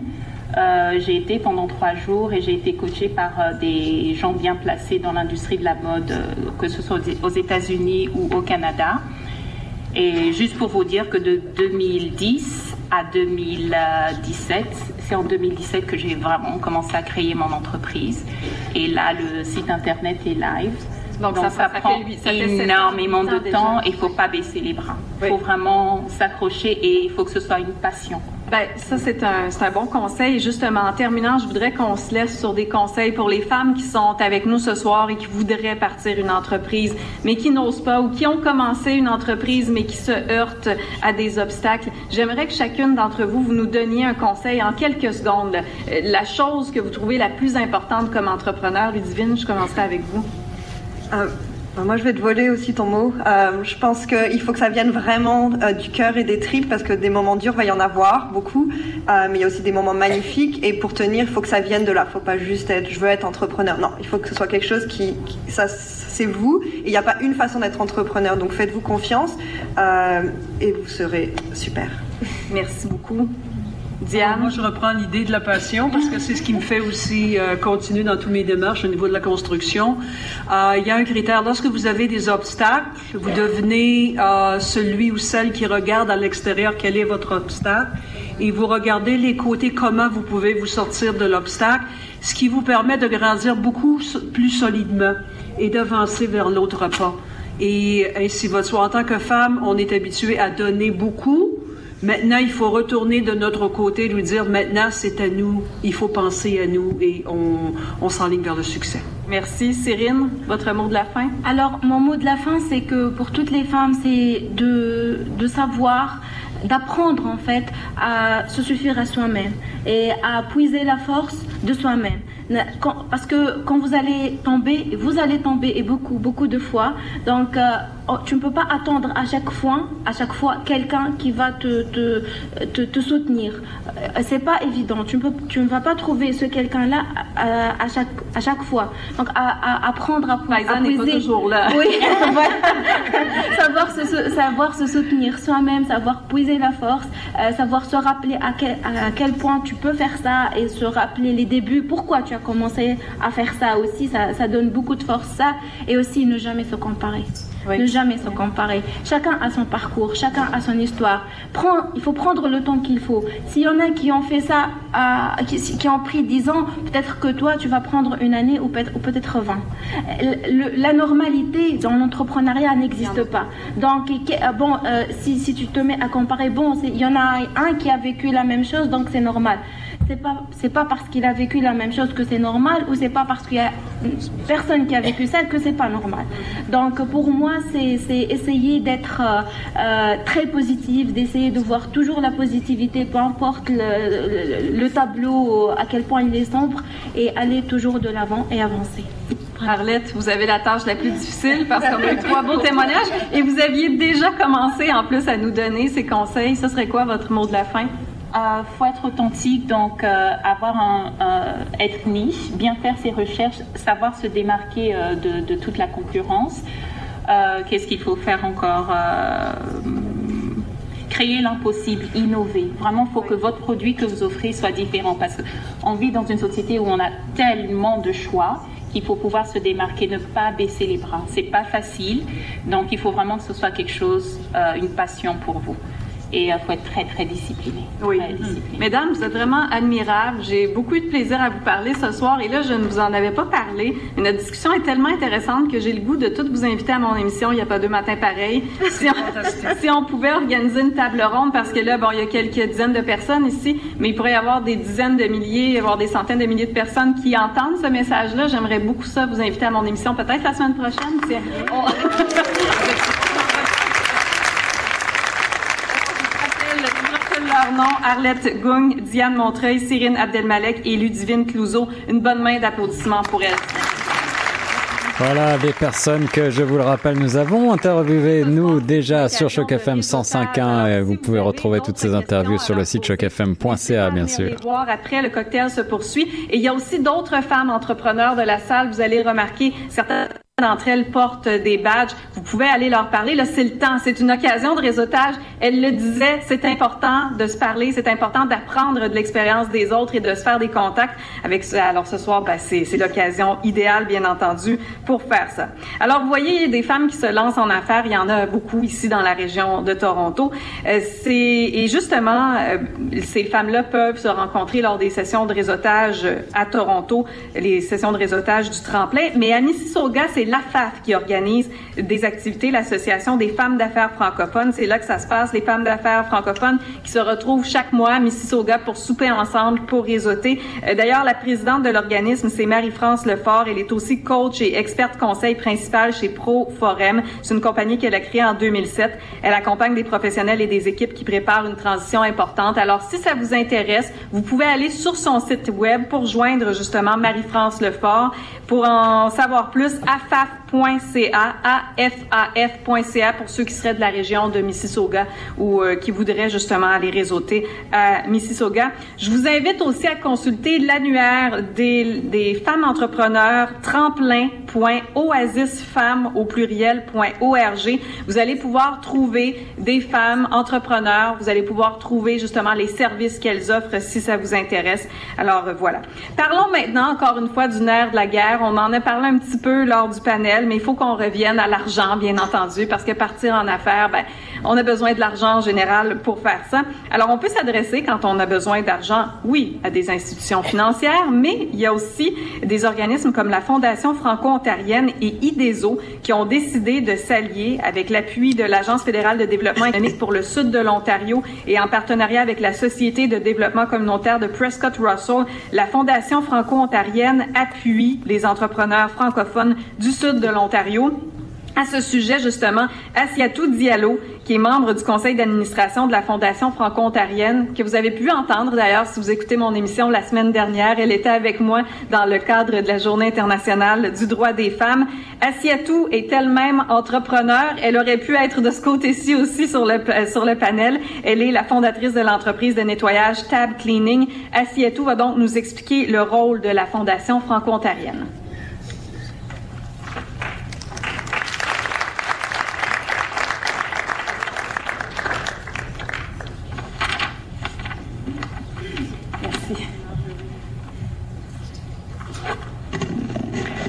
Euh, j'ai été pendant trois jours et j'ai été coachée par des gens bien placés dans l'industrie de la mode, que ce soit aux États-Unis ou au Canada. Et juste pour vous dire que de 2010 à 2017, c'est en 2017 que j'ai vraiment commencé à créer mon entreprise. Et là, le site internet est live. Donc, Donc ça, ça, ça, prend fait, ça énormément de temps et il ne faut pas baisser les bras. Il oui. faut vraiment s'accrocher et il faut que ce soit une passion. Ben, ça, c'est un, un bon conseil. Justement, en terminant, je voudrais qu'on se laisse sur des conseils pour les femmes qui sont avec nous ce soir et qui voudraient partir une entreprise, mais qui n'osent pas ou qui ont commencé une entreprise, mais qui se heurtent à des obstacles. J'aimerais que chacune d'entre vous, vous nous donniez un conseil en quelques secondes. La chose que vous trouvez la plus importante comme entrepreneur, Ludivine, je commencerai avec vous. Euh, moi, je vais te voler aussi ton mot. Euh, je pense qu'il faut que ça vienne vraiment euh, du cœur et des tripes parce que des moments durs, va y en avoir beaucoup, euh, mais il y a aussi des moments magnifiques. Et pour tenir, il faut que ça vienne de là. Il faut pas juste être, je veux être entrepreneur. Non, il faut que ce soit quelque chose qui, qui ça, c'est vous. Il n'y a pas une façon d'être entrepreneur. Donc faites-vous confiance et vous serez super. Merci beaucoup. Diane? Moi, je reprends l'idée de la passion parce que c'est ce qui me fait aussi euh, continuer dans toutes mes démarches au niveau de la construction. Euh, il y a un critère. Lorsque vous avez des obstacles, vous devenez euh, celui ou celle qui regarde à l'extérieur quel est votre obstacle et vous regardez les côtés, comment vous pouvez vous sortir de l'obstacle, ce qui vous permet de grandir beaucoup plus solidement et d'avancer vers l'autre pas. Et ainsi votre soi. En tant que femme, on est habitué à donner beaucoup, Maintenant, il faut retourner de notre côté, lui dire maintenant c'est à nous, il faut penser à nous et on, on s'enligne vers le succès. Merci. Cyrine, votre mot de la fin? Alors, mon mot de la fin, c'est que pour toutes les femmes, c'est de, de savoir d'apprendre en fait à se suffire à soi-même et à puiser la force de soi-même. Parce que quand vous allez tomber, vous allez tomber et beaucoup, beaucoup de fois. Donc, euh, tu ne peux pas attendre à chaque fois, à chaque fois, quelqu'un qui va te, te, te, te soutenir. Euh, c'est pas évident. Tu, peux, tu ne vas pas trouver ce quelqu'un-là à, à, chaque, à chaque fois. Donc, à, à apprendre à, à. Pas toujours là. Oui, <laughs> <laughs> savoir, se, savoir se soutenir soi-même, savoir puiser la force, euh, savoir se rappeler à quel, à quel point tu peux faire ça et se rappeler les débuts, pourquoi tu as commencé à faire ça aussi, ça, ça donne beaucoup de force ça, et aussi ne jamais se comparer. Oui. Ne jamais se comparer. Chacun a son parcours, chacun a son histoire. Prends, il faut prendre le temps qu'il faut. S'il y en a qui ont fait ça, à, qui, qui, ont pris 10 ans, peut-être que toi, tu vas prendre une année ou peut-être, peut-être 20. Le, la normalité dans l'entrepreneuriat n'existe pas. Donc, bon, euh, si, si tu te mets à comparer, bon, il y en a un qui a vécu la même chose, donc c'est normal. C'est pas c'est pas parce qu'il a vécu la même chose que c'est normal ou c'est pas parce qu'il y a personne qui a vécu ça que c'est pas normal. Donc pour moi c'est c'est essayer d'être euh, euh, très positif, d'essayer de voir toujours la positivité, peu importe le, le, tableau à quel point il est sombre et aller toujours de l'avant et avancer. Arlette, vous avez la tâche la plus difficile <laughs> parce qu'on a eu trois beaux témoignages et vous aviez déjà commencé en plus à nous donner ces conseils. Ce serait quoi votre mot de la fin? Euh, faut être authentique, donc euh, avoir un, être niche, bien faire ses recherches, savoir se démarquer euh, de, de, toute la concurrence. Euh, qu'est-ce qu'il faut faire encore Créer l'impossible, innover. Vraiment, il faut que votre produit que vous offrez soit différent parce qu'on vit dans une société où on a tellement de choix qu'il faut pouvoir se démarquer, ne pas baisser les bras. C'est pas facile, donc il faut vraiment que ce soit quelque chose, une passion pour vous et il faut être très, très discipliné. Oui. Mesdames, vous êtes vraiment admirables. J'ai beaucoup eu de plaisir à vous parler ce soir et là, je ne vous en avais pas parlé. Mais notre discussion est tellement intéressante que j'ai le goût de toutes vous inviter à mon émission. Il n'y a pas deux matins pareils. <laughs> Si on, si on, pouvait organiser une table ronde parce que là, bon, il y a quelques dizaines de personnes ici, mais il pourrait y avoir des dizaines de milliers, voire des centaines de milliers de personnes qui entendent ce message-là. J'aimerais beaucoup ça vous inviter à mon émission peut-être la semaine prochaine. <laughs> nom, Arlette Gung, Diane Montreuil, Cyrine Abdelmalek et Ludivine Clouseau. Une bonne main d'applaudissements pour elles. Voilà des personnes que, je vous le rappelle, nous avons interviewées, nous, déjà sur Choc FM 105.1. Vous pouvez retrouver toutes ces interviews sur le site chocfm.ca, bien sûr. Après, le cocktail se poursuit. Et il y a aussi d'autres femmes entrepreneurs de la salle. Vous allez remarquer certaines d'entre elles portent des badges. Vous pouvez aller leur parler. Là, c'est le temps. C'est une occasion de réseautage. Elle le disait, c'est important de se parler. C'est important d'apprendre de l'expérience des autres et de se faire des contacts. Avec alors ce soir, ben, c'est, c'est l'occasion idéale, bien entendu, pour faire ça. Alors, vous voyez, il y a des femmes qui se lancent en affaires. Il y en a beaucoup ici dans la région de Toronto. Euh, c'est et justement, euh, ces femmes-là peuvent se rencontrer lors des sessions de réseautage à Toronto, les sessions de réseautage du tremplin. Mais à Mississauga, c'est l'AFAF qui organise des activités, l'Association des femmes d'affaires francophones. C'est là que ça se passe, les femmes d'affaires francophones qui se retrouvent chaque mois à Mississauga pour souper ensemble, pour réseauter. Euh, d'ailleurs, la présidente de l'organisme, c'est Marie-France Lefort. Elle est aussi coach et experte conseil principale chez Pro Forum. C'est une compagnie qu'elle a créée en 2007. Elle accompagne des professionnels et des équipes qui préparent une transition importante. Alors, si ça vous intéresse, vous pouvez aller sur son site web pour joindre justement Marie-France Lefort. Pour en savoir plus, Catar. afaf.ca, afaf.ca pour ceux qui seraient de la région de Mississauga ou euh, qui voudraient justement aller réseauter à Mississauga. Je vous invite aussi à consulter l'annuaire des, femmes entrepreneurs tremplin.oasisfemmes au pluriel.org. Vous allez pouvoir trouver des femmes entrepreneurs, vous allez pouvoir trouver justement les services qu'elles offrent si ça vous intéresse. Alors voilà. Parlons maintenant encore une fois du nerf de la guerre on en a parlé un petit peu lors du panel, mais il faut qu'on revienne à l'argent, bien entendu, parce que partir en affaires, ben, on a besoin de l'argent en général pour faire ça. Alors, on peut s'adresser quand on a besoin d'argent, oui, à des institutions financières, mais il y a aussi des organismes comme la Fondation franco-ontarienne et IDESO qui ont décidé de s'allier avec l'appui de l'Agence fédérale de développement économique pour le sud de l'Ontario et en partenariat avec la Société de développement communautaire de Prescott Russell. La Fondation franco-ontarienne appuie les entrepreneurs francophones du sud de l'Ontario. À ce sujet, justement, Asiatou Diallo, qui est membre du conseil d'administration de la Fondation franco-ontarienne, que vous avez pu entendre d'ailleurs si vous écoutez mon émission la semaine dernière. Elle était avec moi dans le cadre de la Journée internationale du droit des femmes. Asiatou est elle-même entrepreneur. Elle aurait pu être de ce côté-ci aussi sur le, sur le panel. Elle est la fondatrice de l'entreprise de nettoyage Tab Cleaning. Asiatou va donc nous expliquer le rôle de la Fondation franco-ontarienne.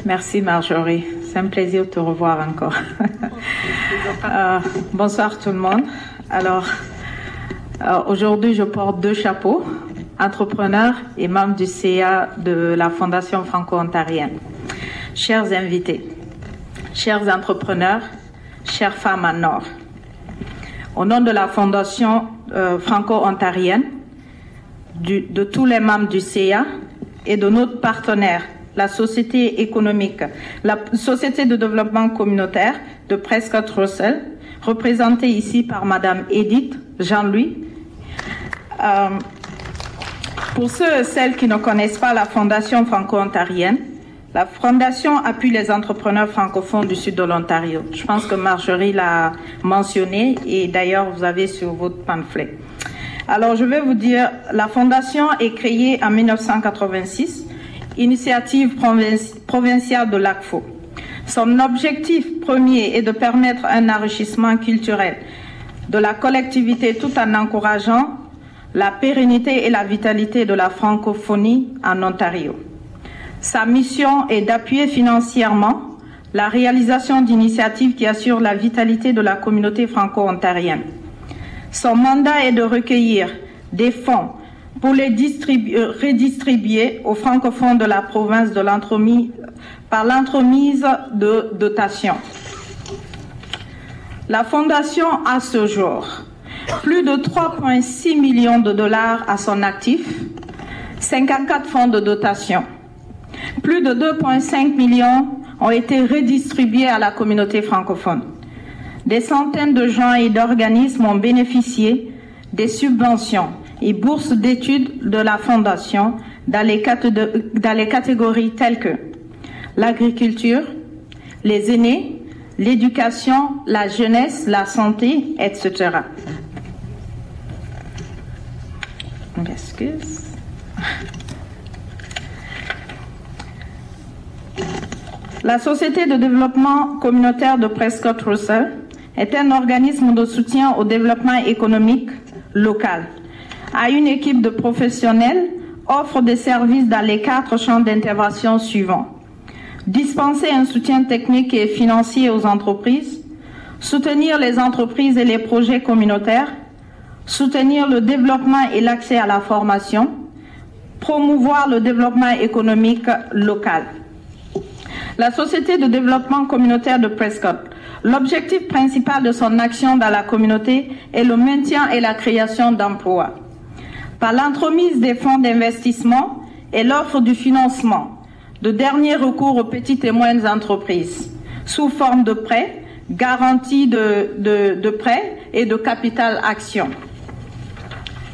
Merci Marjorie. C'est un plaisir de te revoir encore. <laughs> euh, bonsoir tout le monde. Alors, euh, aujourd'hui, je porte deux chapeaux, entrepreneur et membre du CA de la Fondation franco-ontarienne. Chers invités, chers entrepreneurs, chères femmes en Nord, au nom de la Fondation euh, franco-ontarienne, de tous les membres du CA et de notre partenaire, la Société économique, la Société de développement communautaire de Prescott Russell, représentée ici par Madame Edith Jean-Louis. Euh, pour ceux et celles qui ne connaissent pas la Fondation franco-ontarienne, la Fondation appuie les entrepreneurs francophones du sud de l'Ontario. Je pense que Marjorie l'a mentionné et d'ailleurs vous avez sur votre pamphlet. Alors je vais vous dire, la Fondation est créée en 1986, initiative provinciale de l'ACFO. Son objectif premier est de permettre un enrichissement culturel de la collectivité tout en encourageant la pérennité et la vitalité de la francophonie en Ontario. Sa mission est d'appuyer financièrement la réalisation d'initiatives qui assurent la vitalité de la communauté franco-ontarienne. Son mandat est de recueillir des fonds pour les euh, redistribuer aux francophones de la province par l'entremise de dotations. La Fondation a ce jour plus de 3,6 millions de dollars à son actif, 54 fonds de dotation, plus de 2,5 millions ont été redistribués à la communauté francophone. Des centaines de gens et d'organismes ont bénéficié des subventions et bourses d'études de la Fondation dans les, catégories telles que l'agriculture, les aînés, l'éducation, la jeunesse, la santé, etc. La Société de développement communautaire de Prescott Russell est un organisme de soutien au développement économique local. A une équipe de professionnels, offre des services dans les quatre champs d'intervention suivants. Dispenser un soutien technique et financier aux entreprises, soutenir les entreprises et les projets communautaires, soutenir le développement et l'accès à la formation, promouvoir le développement économique local. La Société de développement communautaire de Prescott, l'objectif principal de son action dans la communauté est le maintien et la création d'emplois. Par l'entremise des fonds d'investissement et l'offre du financement, de dernier recours aux petites et moyennes entreprises, sous forme de prêts, garantie de, prêts et de capital action.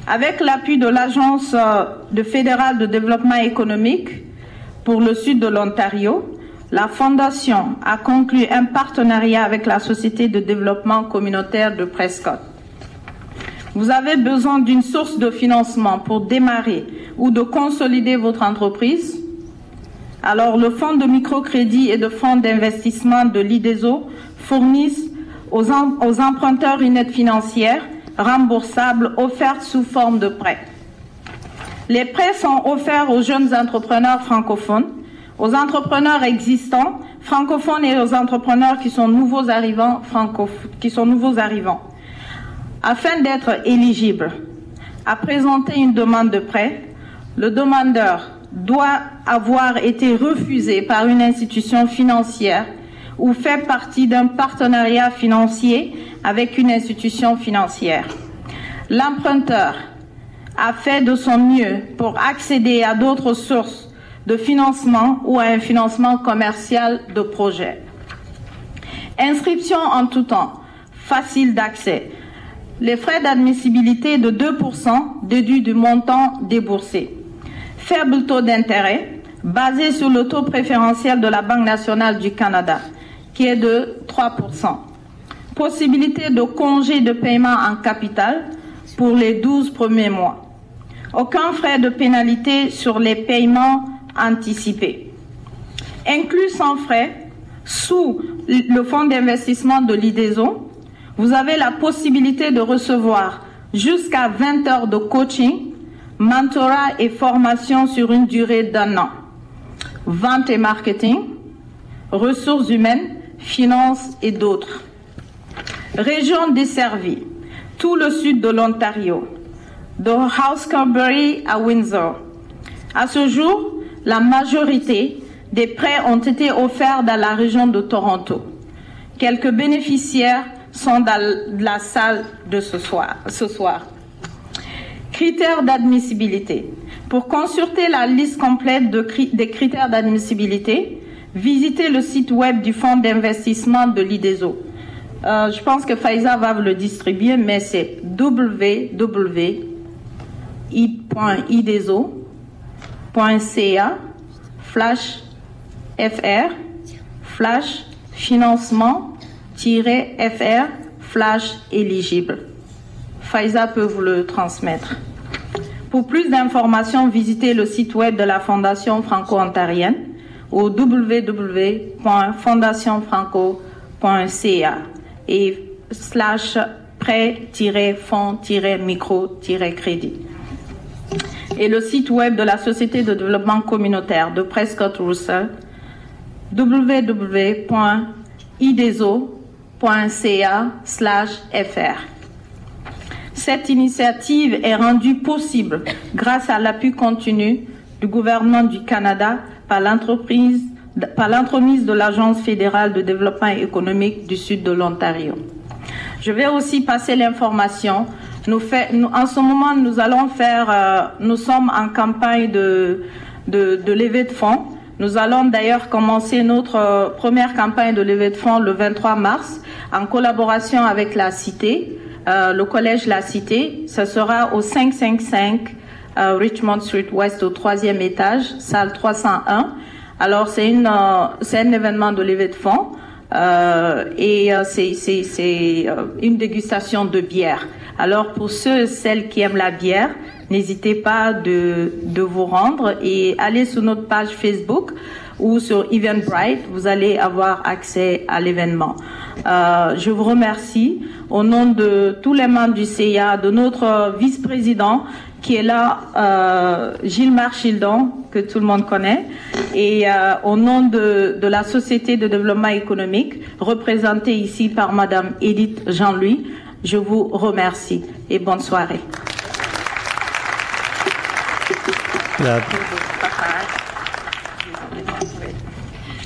Avec l'appui de l'Agence euh, fédérale de développement économique pour le sud de l'Ontario, la Fondation a conclu un partenariat avec la Société de développement communautaire de Prescott. Vous avez besoin d'une source de financement pour démarrer ou de consolider votre entreprise. Alors, le fonds de microcrédit et de fonds d'investissement de l'IDESO fournissent aux, emprunteurs une aide financière remboursable offerte sous forme de prêt. Les prêts sont offerts aux jeunes entrepreneurs francophones aux entrepreneurs existants francophones et aux entrepreneurs qui sont nouveaux arrivants qui sont nouveaux arrivants. Afin d'être éligible à présenter une demande de prêt, le demandeur doit avoir été refusé par une institution financière ou fait partie d'un partenariat financier avec une institution financière. L'emprunteur a fait de son mieux pour accéder à d'autres sources de financement ou à un financement commercial de projet. Inscription en tout temps, facile d'accès. Les frais d'admissibilité de 2% déduits du montant déboursé. Faible taux d'intérêt, basé sur le taux préférentiel de la Banque nationale du Canada, qui est de 3%. Possibilité de congé de paiement en capital pour les 12 premiers mois. Aucun frais de pénalité sur les paiements anticipé. Inclus sans frais, sous le fonds d'investissement de l'IDESO, vous avez la possibilité de recevoir jusqu'à 20 heures de coaching, mentorat et formation sur une durée d'un an. Vente et marketing, ressources humaines, finances et d'autres. Région desservie, tout le sud de l'Ontario, de Hawkesbury à Windsor. À ce jour, la majorité des prêts ont été offerts dans la région de Toronto. Quelques bénéficiaires sont dans la salle de ce soir. Critères d'admissibilité. Pour consulter la liste complète des critères d'admissibilité, visitez le site web du fonds d'investissement de l'IDESO. Euh, je pense que Faiza va vous le distribuer, mais c'est www.ideso.ca flash fr flash financement-fr flash éligible. Faiza peut vous le transmettre. Pour plus d'informations, visitez le site web de la Fondation franco-ontarienne au www.fondationfranco.ca et slash prêt-fonds-micro-crédit. Et le site web de la Société de développement communautaire de Prescott Russell www.ideso.ca/fr. Cette initiative est rendue possible grâce à l'appui continu du gouvernement du Canada par l'entreprise par l'entremise de l'Agence fédérale de développement économique du sud de l'Ontario. Je vais aussi passer l'information. En ce moment, nous allons faire, euh, nous sommes en campagne de, de levée de fonds. Nous allons d'ailleurs commencer notre euh, première campagne de levée de fonds le 23 mars en collaboration avec la Cité. Euh, le collège La Cité. Ce sera au 555 euh, Richmond Street West au troisième étage, salle 301. Alors c'est c'est un événement de levée de fonds et c'est une dégustation de bière. Alors pour ceux et celles qui aiment la bière, n'hésitez pas de de vous rendre et allez sur notre page Facebook ou sur Eventbrite, vous allez avoir accès à l'événement. Euh, je vous remercie au nom de tous les membres du CIA, de notre vice-président qui est là, euh, Gilles Marchildon, que tout le monde connaît, et euh, au nom de, de, la Société de développement économique, représentée ici par Madame Edith Jean-Louis, je vous remercie et bonne soirée. Yeah.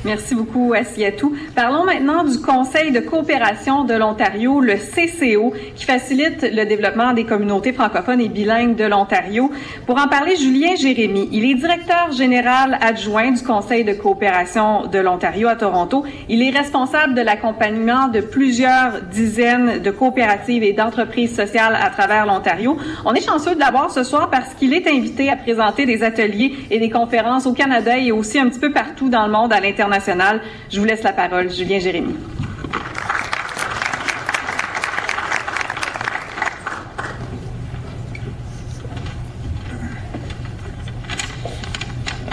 Merci beaucoup, Asiatou. Parlons maintenant du Conseil de coopération de l'Ontario, le CCO, qui facilite le développement des communautés francophones et bilingues de l'Ontario. Pour en parler, Julien Jérémy. Il est directeur général adjoint du Conseil de coopération de l'Ontario à Toronto. Il est responsable de l'accompagnement de plusieurs dizaines de coopératives et d'entreprises sociales à travers l'Ontario. On est chanceux d'avoir ce soir parce qu'il est invité à présenter des ateliers et des conférences au Canada et aussi un petit peu partout dans le monde à l'international je vous laisse la parole, Julien Jérémy.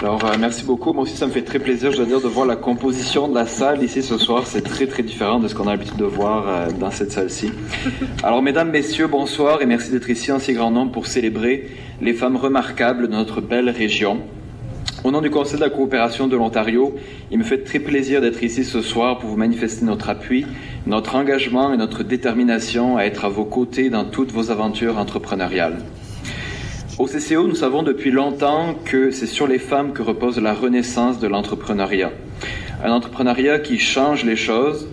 Alors, euh, merci beaucoup. Moi aussi, ça me fait très plaisir, je dois dire, de voir la composition de la salle ici ce soir. C'est très, très différent de ce qu'on a l'habitude de voir euh, dans cette salle-ci. Alors, mesdames, messieurs, bonsoir et merci d'être ici en si grand nombre pour célébrer les femmes remarquables de notre belle région. Au nom du Conseil de la coopération de l'Ontario, il me fait très plaisir d'être ici ce soir pour vous manifester notre appui, notre engagement et notre détermination à être à vos côtés dans toutes vos aventures entrepreneuriales. Au CCO, nous savons depuis longtemps que c'est sur les femmes que repose la renaissance de l'entrepreneuriat. Un entrepreneuriat qui change les choses,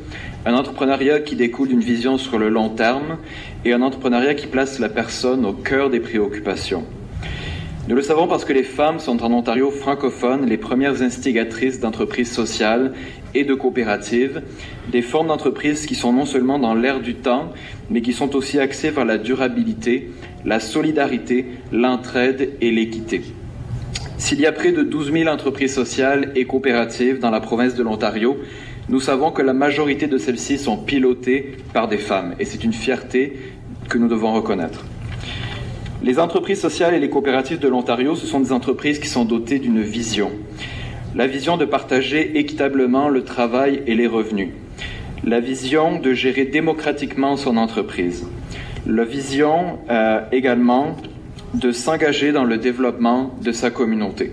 un entrepreneuriat qui découle d'une vision sur le long terme et un entrepreneuriat qui place la personne au cœur des préoccupations. Nous le savons parce que les femmes sont en Ontario francophone les premières instigatrices d'entreprises sociales et de coopératives, des formes d'entreprises qui sont non seulement dans l'air du temps, mais qui sont aussi axées vers la durabilité, la solidarité, l'entraide et l'équité. S'il y a près de 12 000 entreprises sociales et coopératives dans la province de l'Ontario, nous savons que la majorité de celles-ci sont pilotées par des femmes, et c'est une fierté que nous devons reconnaître. Les entreprises sociales et les coopératives de l'Ontario, ce sont des entreprises qui sont dotées d'une vision. La vision de partager équitablement le travail et les revenus. La vision de gérer démocratiquement son entreprise. La vision euh, également de s'engager dans le développement de sa communauté.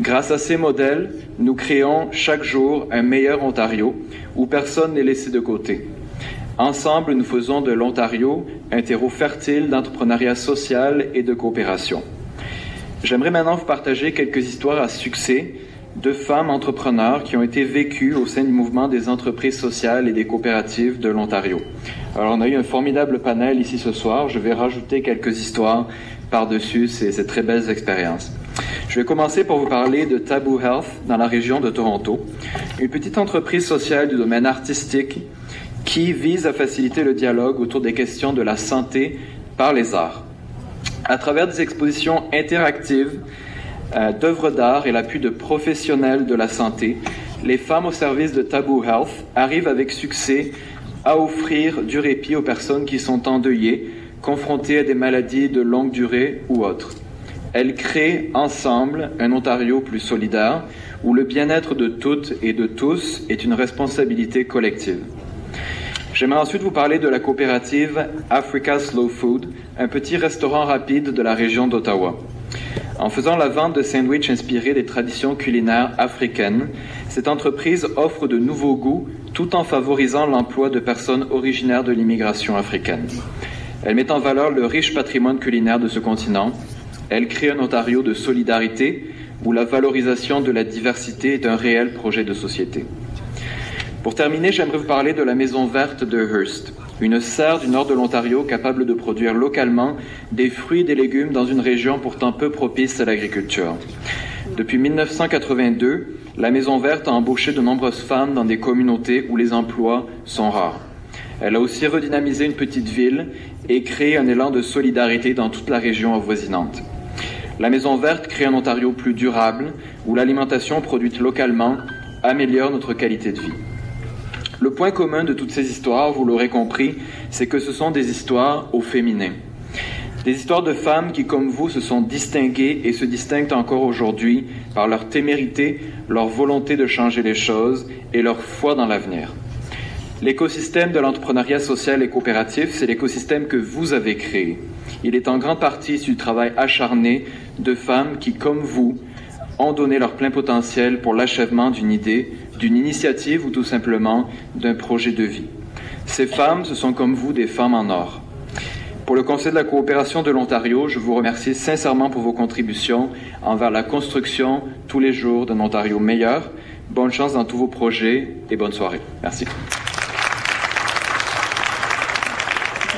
Grâce à ces modèles, nous créons chaque jour un meilleur Ontario où personne n'est laissé de côté. Ensemble, nous faisons de l'Ontario un terreau fertile d'entrepreneuriat social et de coopération. J'aimerais maintenant vous partager quelques histoires à succès de femmes entrepreneurs qui ont été vécues au sein du mouvement des entreprises sociales et des coopératives de l'Ontario. Alors on a eu un formidable panel ici ce soir. Je vais rajouter quelques histoires par-dessus ces, ces très belles expériences. Je vais commencer pour vous parler de Taboo Health dans la région de Toronto, une petite entreprise sociale du domaine artistique qui vise à faciliter le dialogue autour des questions de la santé par les arts. À travers des expositions interactives euh, d'œuvres d'art et l'appui de professionnels de la santé, les femmes au service de Taboo Health arrivent avec succès à offrir du répit aux personnes qui sont endeuillées, confrontées à des maladies de longue durée ou autres. Elles créent ensemble un Ontario plus solidaire, où le bien-être de toutes et de tous est une responsabilité collective. J'aimerais ensuite vous parler de la coopérative Africa Slow Food, un petit restaurant rapide de la région d'Ottawa. En faisant la vente de sandwichs inspirés des traditions culinaires africaines, cette entreprise offre de nouveaux goûts tout en favorisant l'emploi de personnes originaires de l'immigration africaine. Elle met en valeur le riche patrimoine culinaire de ce continent. Elle crée un Ontario de solidarité où la valorisation de la diversité est un réel projet de société. Pour terminer, j'aimerais vous parler de la Maison verte de Hearst, une serre du nord de l'Ontario capable de produire localement des fruits et des légumes dans une région pourtant peu propice à l'agriculture. Depuis 1982, la Maison verte a embauché de nombreuses femmes dans des communautés où les emplois sont rares. Elle a aussi redynamisé une petite ville et créé un élan de solidarité dans toute la région avoisinante. La Maison verte crée un Ontario plus durable, où l'alimentation produite localement améliore notre qualité de vie. Le point commun de toutes ces histoires, vous l'aurez compris, c'est que ce sont des histoires au féminin. Des histoires de femmes qui, comme vous, se sont distinguées et se distinguent encore aujourd'hui par leur témérité, leur volonté de changer les choses et leur foi dans l'avenir. L'écosystème de l'entrepreneuriat social et coopératif, c'est l'écosystème que vous avez créé. Il est en grande partie du travail acharné de femmes qui, comme vous, ont donné leur plein potentiel pour l'achèvement d'une idée, d'une initiative ou tout simplement d'un projet de vie. Ces femmes, ce sont comme vous des femmes en or. Pour le Conseil de la coopération de l'Ontario, je vous remercie sincèrement pour vos contributions envers la construction tous les jours d'un Ontario meilleur. Bonne chance dans tous vos projets et bonne soirée. Merci.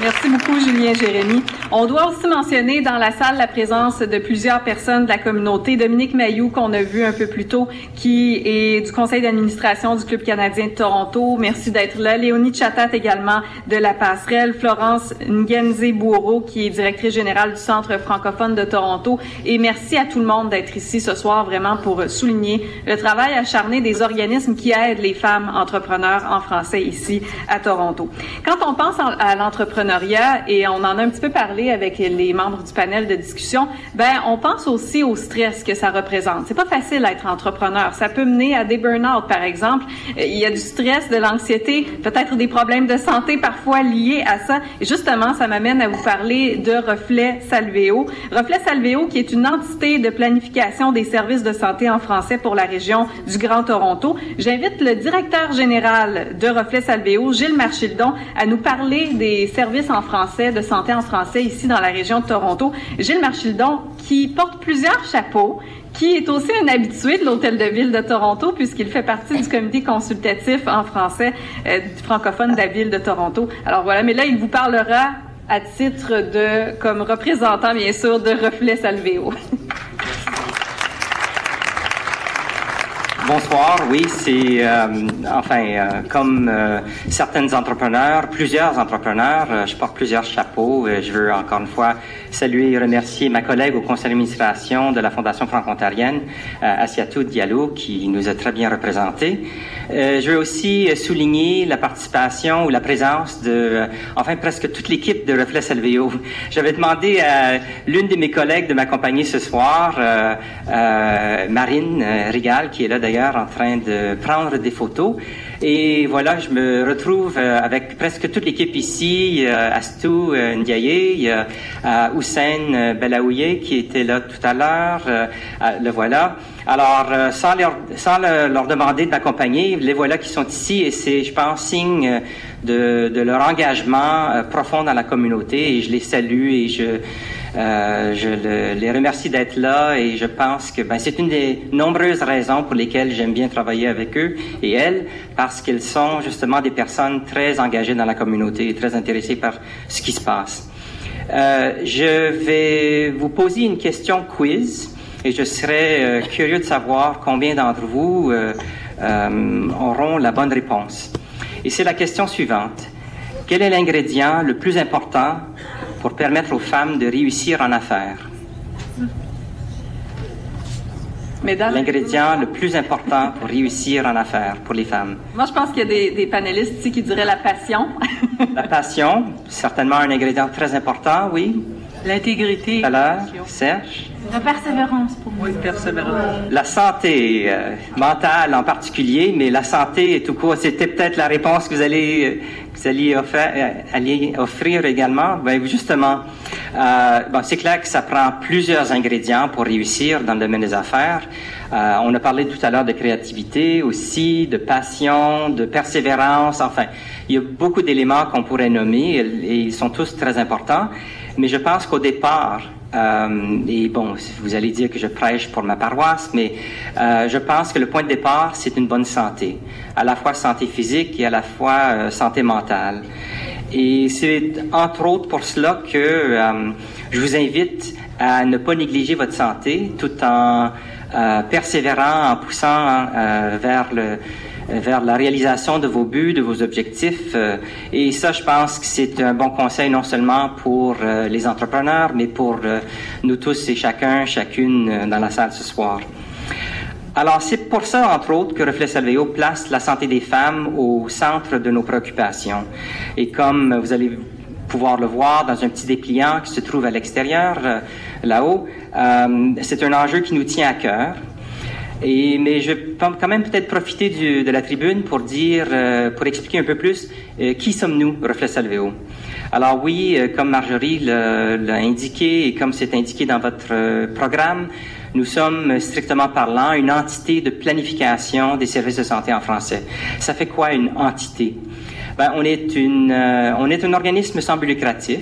Merci beaucoup, Julien Jérémy. On doit aussi mentionner dans la salle la présence de plusieurs personnes de la communauté. Dominique Mayou, qu'on a vu un peu plus tôt, qui est du conseil d'administration du Club canadien de Toronto. Merci d'être là. Léonie Chatat également de la passerelle. Florence Ngenze Bourreau, qui est directrice générale du Centre francophone de Toronto. Et merci à tout le monde d'être ici ce soir vraiment pour souligner le travail acharné des organismes qui aident les femmes entrepreneurs en français ici à Toronto. Quand on pense à l'entrepreneuriat, et on en a un petit peu parlé avec les membres du panel de discussion, ben on pense aussi au stress que ça représente. C'est pas facile d'être entrepreneur. Ça peut mener à des burn-out, par exemple. Il y a du stress, de l'anxiété, peut-être des problèmes de santé parfois liés à ça. Et justement, ça m'amène à vous parler de Reflet Salvéo. Reflet Salvéo, qui est une entité de planification des services de santé en français pour la région du Grand Toronto. J'invite le directeur général de Reflet Salvéo, Gilles Marchildon, à nous parler des services en français, de santé en français ici dans la région de Toronto. Gilles Marchildon, qui porte plusieurs chapeaux, qui est aussi un habitué de l'Hôtel de Ville de Toronto, puisqu'il fait partie du comité consultatif en français euh, francophone de la Ville de Toronto. Alors voilà, mais là, il vous parlera à titre de, comme représentant, bien sûr, de Reflet Salvéo. <laughs> Bonsoir. Oui, c'est euh, enfin euh, comme euh, certains entrepreneurs, plusieurs entrepreneurs, euh, je porte plusieurs chapeaux. Euh, je veux encore une fois saluer et remercier ma collègue au conseil d'administration de la Fondation franco-ontarienne, Asiatou Diallo, qui nous a très bien représentés. je veux aussi souligner la participation ou la présence de, enfin presque toute l'équipe de Reflet Salvéo. <laughs> J'avais demandé à l'une de mes collègues de m'accompagner ce soir, Marine Rigal, qui est là d'ailleurs en train de prendre des photos. Et voilà, je me retrouve avec presque toute l'équipe ici. Astou Ndiaye, il y a Hussein Belaouye qui était là tout à l'heure. le voilà. Alors, sans, leur, sans leur demander de m'accompagner, les voilà qui sont ici et c'est, je pense, signe de, de leur engagement profond dans la communauté et je les salue et je Euh, je le- les remercie d'être là et je pense que ben, c'est une des nombreuses raisons pour lesquelles j'aime bien travailler avec eux et elles, parce qu'ils sont justement des personnes très engagées dans la communauté et très intéressées par ce qui se passe. Euh, je vais vous poser une question quiz et je serais euh, curieux de savoir combien d'entre vous auront la bonne réponse. Et c'est la question suivante. Quel est l'ingrédient le plus important pour permettre aux femmes de réussir en affaires? L'ingrédient le plus important pour réussir en affaires pour les femmes. moi, je pense qu'il y a des, des panélistes ici qui diraient la passion. La passion, certainement un ingrédient très important, oui. L'intégrité. L'heure, Serge. La persévérance pour moi. Oui, persévérance. La santé euh, mentale en particulier, mais la santé tout court, c'était peut-être la réponse que vous allez, euh, que vous alliez offrir, euh, alliez offrir également. Ben, justement, euh, bon, c'est clair que ça prend plusieurs ingrédients pour réussir dans le domaine des affaires. Euh, on a parlé tout à l'heure de créativité aussi, de passion, de persévérance. Enfin, il y a beaucoup d'éléments qu'on pourrait nommer et, et ils sont tous très importants. Mais je pense qu'au départ, euh, et bon, vous allez dire que je prêche pour ma paroisse, mais euh, je pense que le point de départ, c'est une bonne santé, à la fois santé physique et à la fois euh, santé mentale. Et c'est entre autres pour cela que je vous invite à ne pas négliger votre santé tout en persévérant, en poussant vers le vers la réalisation de vos buts, de vos objectifs. euh, et ça, je pense que c'est un bon conseil non seulement pour euh, les entrepreneurs, mais pour euh, nous tous et chacun, chacune euh, dans la salle ce soir. Alors, c'est pour ça, entre autres, que Reflet Salveo place la santé des femmes au centre de nos préoccupations. Et comme vous allez pouvoir le voir dans un petit dépliant qui se trouve à l'extérieur, euh, là-haut, euh, c'est un enjeu qui nous tient à cœur. Et, mais je peux quand même peut-être profiter du- de la tribune pour dire, euh, pour expliquer un peu plus euh, qui sommes-nous, Reflet Salveo. Alors oui, euh, comme Marjorie l'a indiqué et comme c'est indiqué dans votre euh, programme, nous sommes strictement parlant une entité de planification des services de santé en français. Ça fait quoi une entité? Ben, on est une, euh, on est un organisme sans but lucratif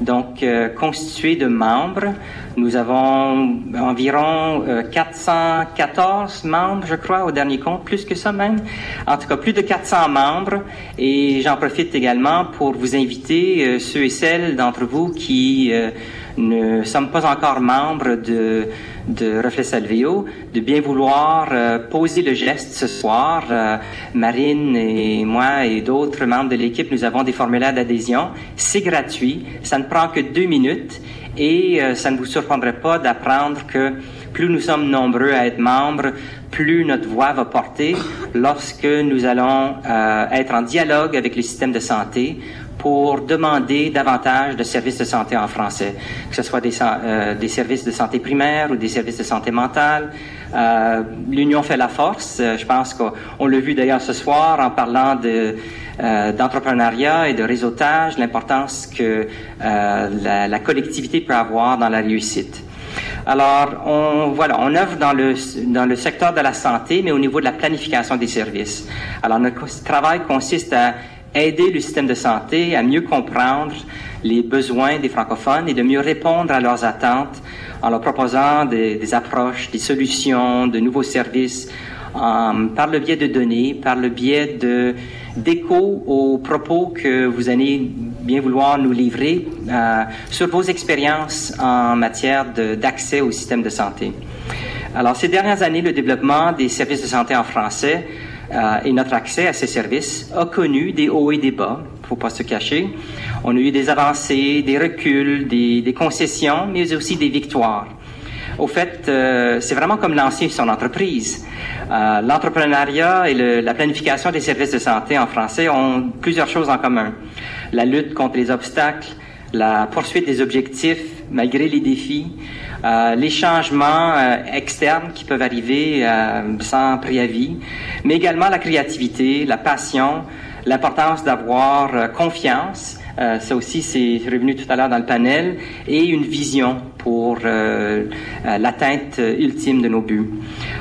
donc euh, constitué de membres. Nous avons environ euh, 414 membres, je crois, au dernier compte, plus que ça même. En tout cas, plus de 400 membres. Et j'en profite également pour vous inviter, euh, ceux et celles d'entre vous qui euh, ne sommes pas encore membres de, de Reflet Salveo, de bien vouloir euh, poser le geste ce soir. Euh, Marine et moi et d'autres membres de l'équipe, nous avons des formulaires d'adhésion. C'est gratuit, ça ne prend que deux minutes et euh, ça ne vous surprendrait pas d'apprendre que plus nous sommes nombreux à être membres, plus notre voix va porter lorsque nous allons être en dialogue avec le système de santé pour demander davantage de services de santé en français, que ce soit des, euh, des services de santé primaire ou des services de santé mentale. Euh, L'union fait la force. Euh, je pense qu'on l'a vu d'ailleurs ce soir en parlant de d'entrepreneuriat et de réseautage, l'importance que la, collectivité peut avoir dans la réussite. Alors, on, voilà, on œuvre dans le, dans le secteur de la santé, mais au niveau de la planification des services. Alors, notre travail consiste à aider le système de santé à mieux comprendre les besoins des francophones et de mieux répondre à leurs attentes en leur proposant des, approches, des solutions, de nouveaux services, euh, par le biais de données, par le biais de d'échos aux propos que vous allez bien vouloir nous livrer euh, sur vos expériences en matière d'accès au système de santé. Alors, ces dernières années, le développement des services de santé en français euh, et notre accès à ces services a connu des hauts et des bas, il faut pas se cacher. On a eu des avancées, des reculs, des, concessions, mais aussi des victoires. Au fait, euh, c'est vraiment comme lancer son entreprise. Euh, L'entrepreneuriat et la planification des services de santé en français ont plusieurs choses en commun. La lutte contre les obstacles, la poursuite des objectifs malgré les défis, euh, les changements euh, externes qui peuvent arriver euh, sans préavis, mais également la créativité, la passion, l'importance d'avoir euh, confiance, ça aussi c'est revenu tout à l'heure dans le panel, et une vision pour l'atteinte ultime de nos buts.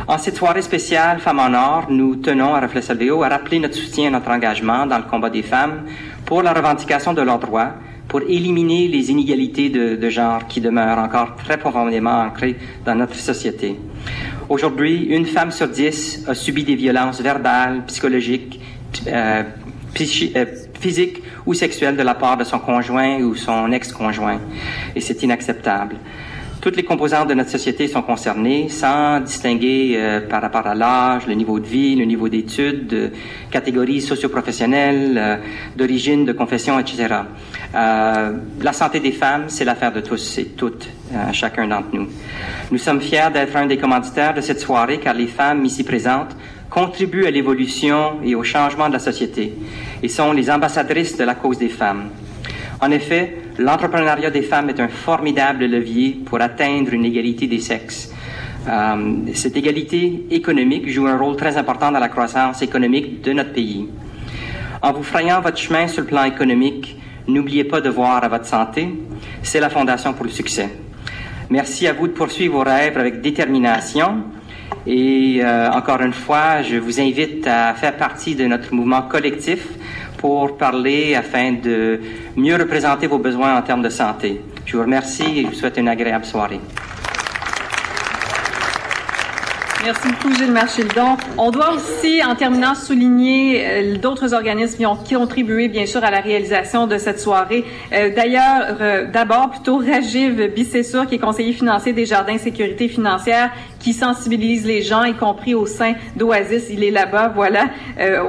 En cette soirée spéciale Femmes en Or, nous tenons à Reflet à rappeler notre soutien et notre engagement dans le combat des femmes pour la revendication de leurs droits, pour éliminer les inégalités de, genre qui demeurent encore très profondément ancrées dans notre société. Aujourd'hui, une femme sur dix a subi des violences verbales, psychologiques, euh, euh, physiques ou sexuelles de la part de son conjoint ou son ex-conjoint. Et c'est inacceptable. Toutes les composantes de notre société sont concernées, sans distinguer euh, par rapport à l'âge, le niveau de vie, le niveau d'études, de catégories socioprofessionnelles, euh, d'origine, de confession, etc. Euh, la santé des femmes, c'est l'affaire de tous et toutes, chacun d'entre nous. Nous sommes fiers d'être un des commanditaires de cette soirée, car les femmes ici présentes contribuent à l'évolution et au changement de la société et sont les ambassadrices de la cause des femmes. En effet, l'entrepreneuriat des femmes est un formidable levier pour atteindre une égalité des sexes. Euh, cette égalité économique joue un rôle très important dans la croissance économique de notre pays. En vous frayant votre chemin sur le plan économique, n'oubliez pas de voir à votre santé. C'est la fondation pour le succès. Merci à vous de poursuivre vos rêves avec détermination. Et euh, encore une fois, je vous invite à faire partie de notre mouvement collectif pour parler afin de mieux représenter vos besoins en termes de santé. Je vous remercie et je vous souhaite une agréable soirée. Merci beaucoup, Gilles Marchildon. On doit aussi, en terminant, souligner euh, d'autres organismes qui ont contribué, bien sûr, à la réalisation de cette soirée. Euh, d'ailleurs, euh, d'abord, plutôt <laughs> Rajiv Bissessur, qui est conseiller financier des Jardins Sécurité financière, qui sensibilise les gens, y compris au sein d'Oasis. Il est là-bas, voilà,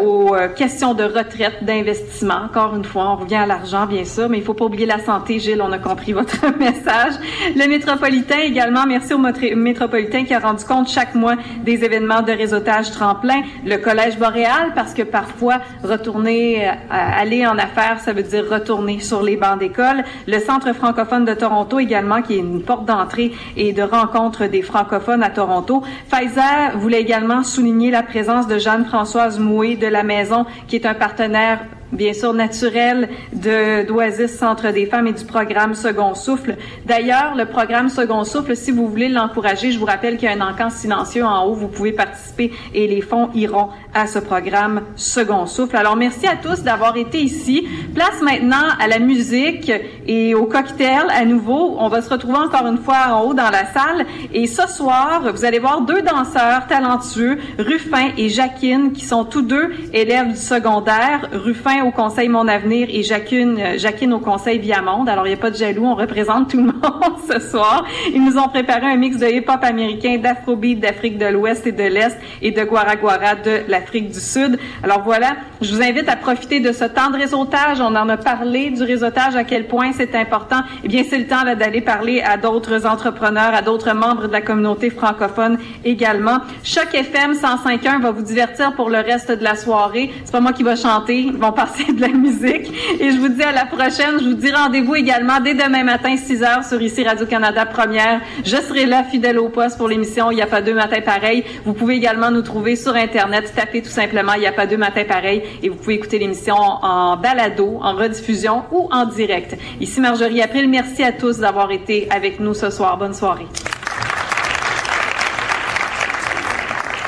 aux questions de retraite, d'investissement. Encore une fois, on revient à l'argent, bien sûr, mais il faut pas oublier la santé, Gilles. On a compris votre <laughs> message. Le métropolitain également. Merci au métropolitain qui a rendu compte chaque mois des événements de réseautage tremplin, le Collège boréal, parce que parfois, retourner, euh, aller en affaires, ça veut dire retourner sur les bancs d'école, le Centre francophone de Toronto également, qui est une porte d'entrée et de rencontre des francophones à Toronto. Pfizer voulait également souligner la présence de Jeanne-Françoise Mouet de la Maison, qui est un partenaire bien sûr naturel de d'Oasis Centre des femmes et du programme Second Souffle. D'ailleurs, le programme Second Souffle, si vous voulez l'encourager, je vous rappelle qu'il y a un encamp silencieux en haut, vous pouvez participer et les fonds iront à ce programme Second Souffle. Alors merci à tous d'avoir été ici. Place maintenant à la musique et au cocktail à nouveau. On va se retrouver encore une fois en haut dans la salle et ce soir, vous allez voir deux danseurs talentueux, Ruffin et Jacquine, qui sont tous deux élèves du secondaire. Ruffin au Conseil Mon Avenir et Jacquine, euh, Jacquine au Conseil Viamonde. Alors, il n'y a pas de jaloux, on représente tout le <laughs> monde ce soir. Ils nous ont préparé un mix de hip-hop américain, d'afrobeat d'Afrique de l'Ouest et de l'Est et de guaraguara de l'Afrique du Sud. Alors voilà, je vous invite à profiter de ce temps de réseautage. On en a parlé du réseautage, à quel point c'est important. Eh bien, c'est le temps d'aller parler à d'autres entrepreneurs, à d'autres membres de la communauté francophone également. Choc FM 105.1 va vous divertir pour le reste de la soirée. C'est pas moi qui va chanter. Ils vont passer de la musique. Et je vous dis à la prochaine. Je vous dis rendez-vous également dès demain matin, 6 heures, sur ici Radio-Canada Première. Je serai là, fidèle au poste pour l'émission Il n'y a pas deux matins pareils. Vous pouvez également nous trouver sur Internet. Tapez tout simplement Il n'y a pas deux matins pareils et vous pouvez écouter l'émission en balado, en rediffusion ou en direct. Ici Marjorie April. Merci à tous d'avoir été avec nous ce soir. Bonne soirée.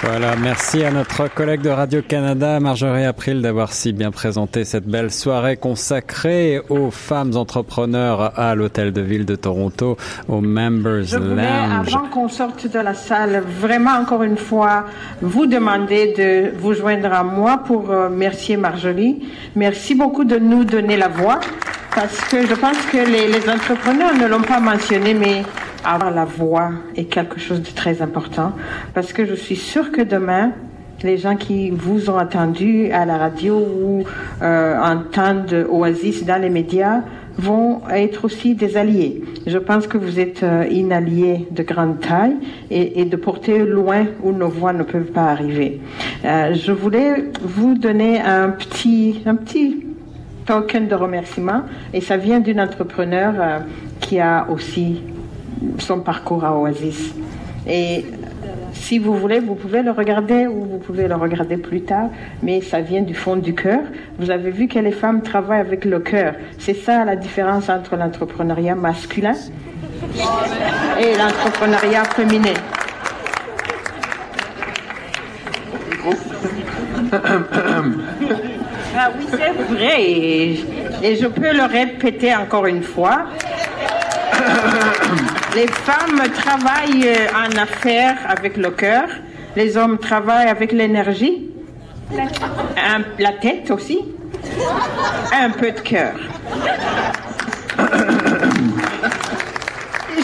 Voilà, merci à notre collègue de Radio-Canada, Marjorie April, d'avoir si bien présenté cette belle soirée consacrée aux femmes entrepreneurs à l'Hôtel de Ville de Toronto, au Members Je voulais, Lounge. avant qu'on sorte de la salle, vraiment encore une fois, vous demander de vous joindre à moi pour euh, remercier Marjorie. Merci beaucoup de nous donner la voix, parce que je pense que les, les entrepreneurs ne l'ont pas mentionné, mais avoir la voix est quelque chose de très important parce que je suis sûre que demain, les gens qui vous ont attendu à la radio ou euh, entendent Oasis dans les médias vont être aussi des alliés. Je pense que vous êtes euh, une alliée de grande taille et, et, de porter loin où nos voix ne peuvent pas arriver. Euh, je voulais vous donner un petit, un petit token de remerciement et ça vient d'une entrepreneur euh, qui a aussi son parcours à Oasis. Et si vous voulez, vous pouvez le regarder ou vous pouvez le regarder plus tard, mais ça vient du fond du cœur. Vous avez vu que les femmes travaillent avec le cœur. C'est ça la différence entre l'entrepreneuriat masculin et l'entrepreneuriat féminin. Ah oui, c'est vrai. Et je peux le répéter encore une fois. Les femmes travaillent en affaires avec le cœur, les hommes travaillent avec l'énergie, la tête aussi, un peu de cœur.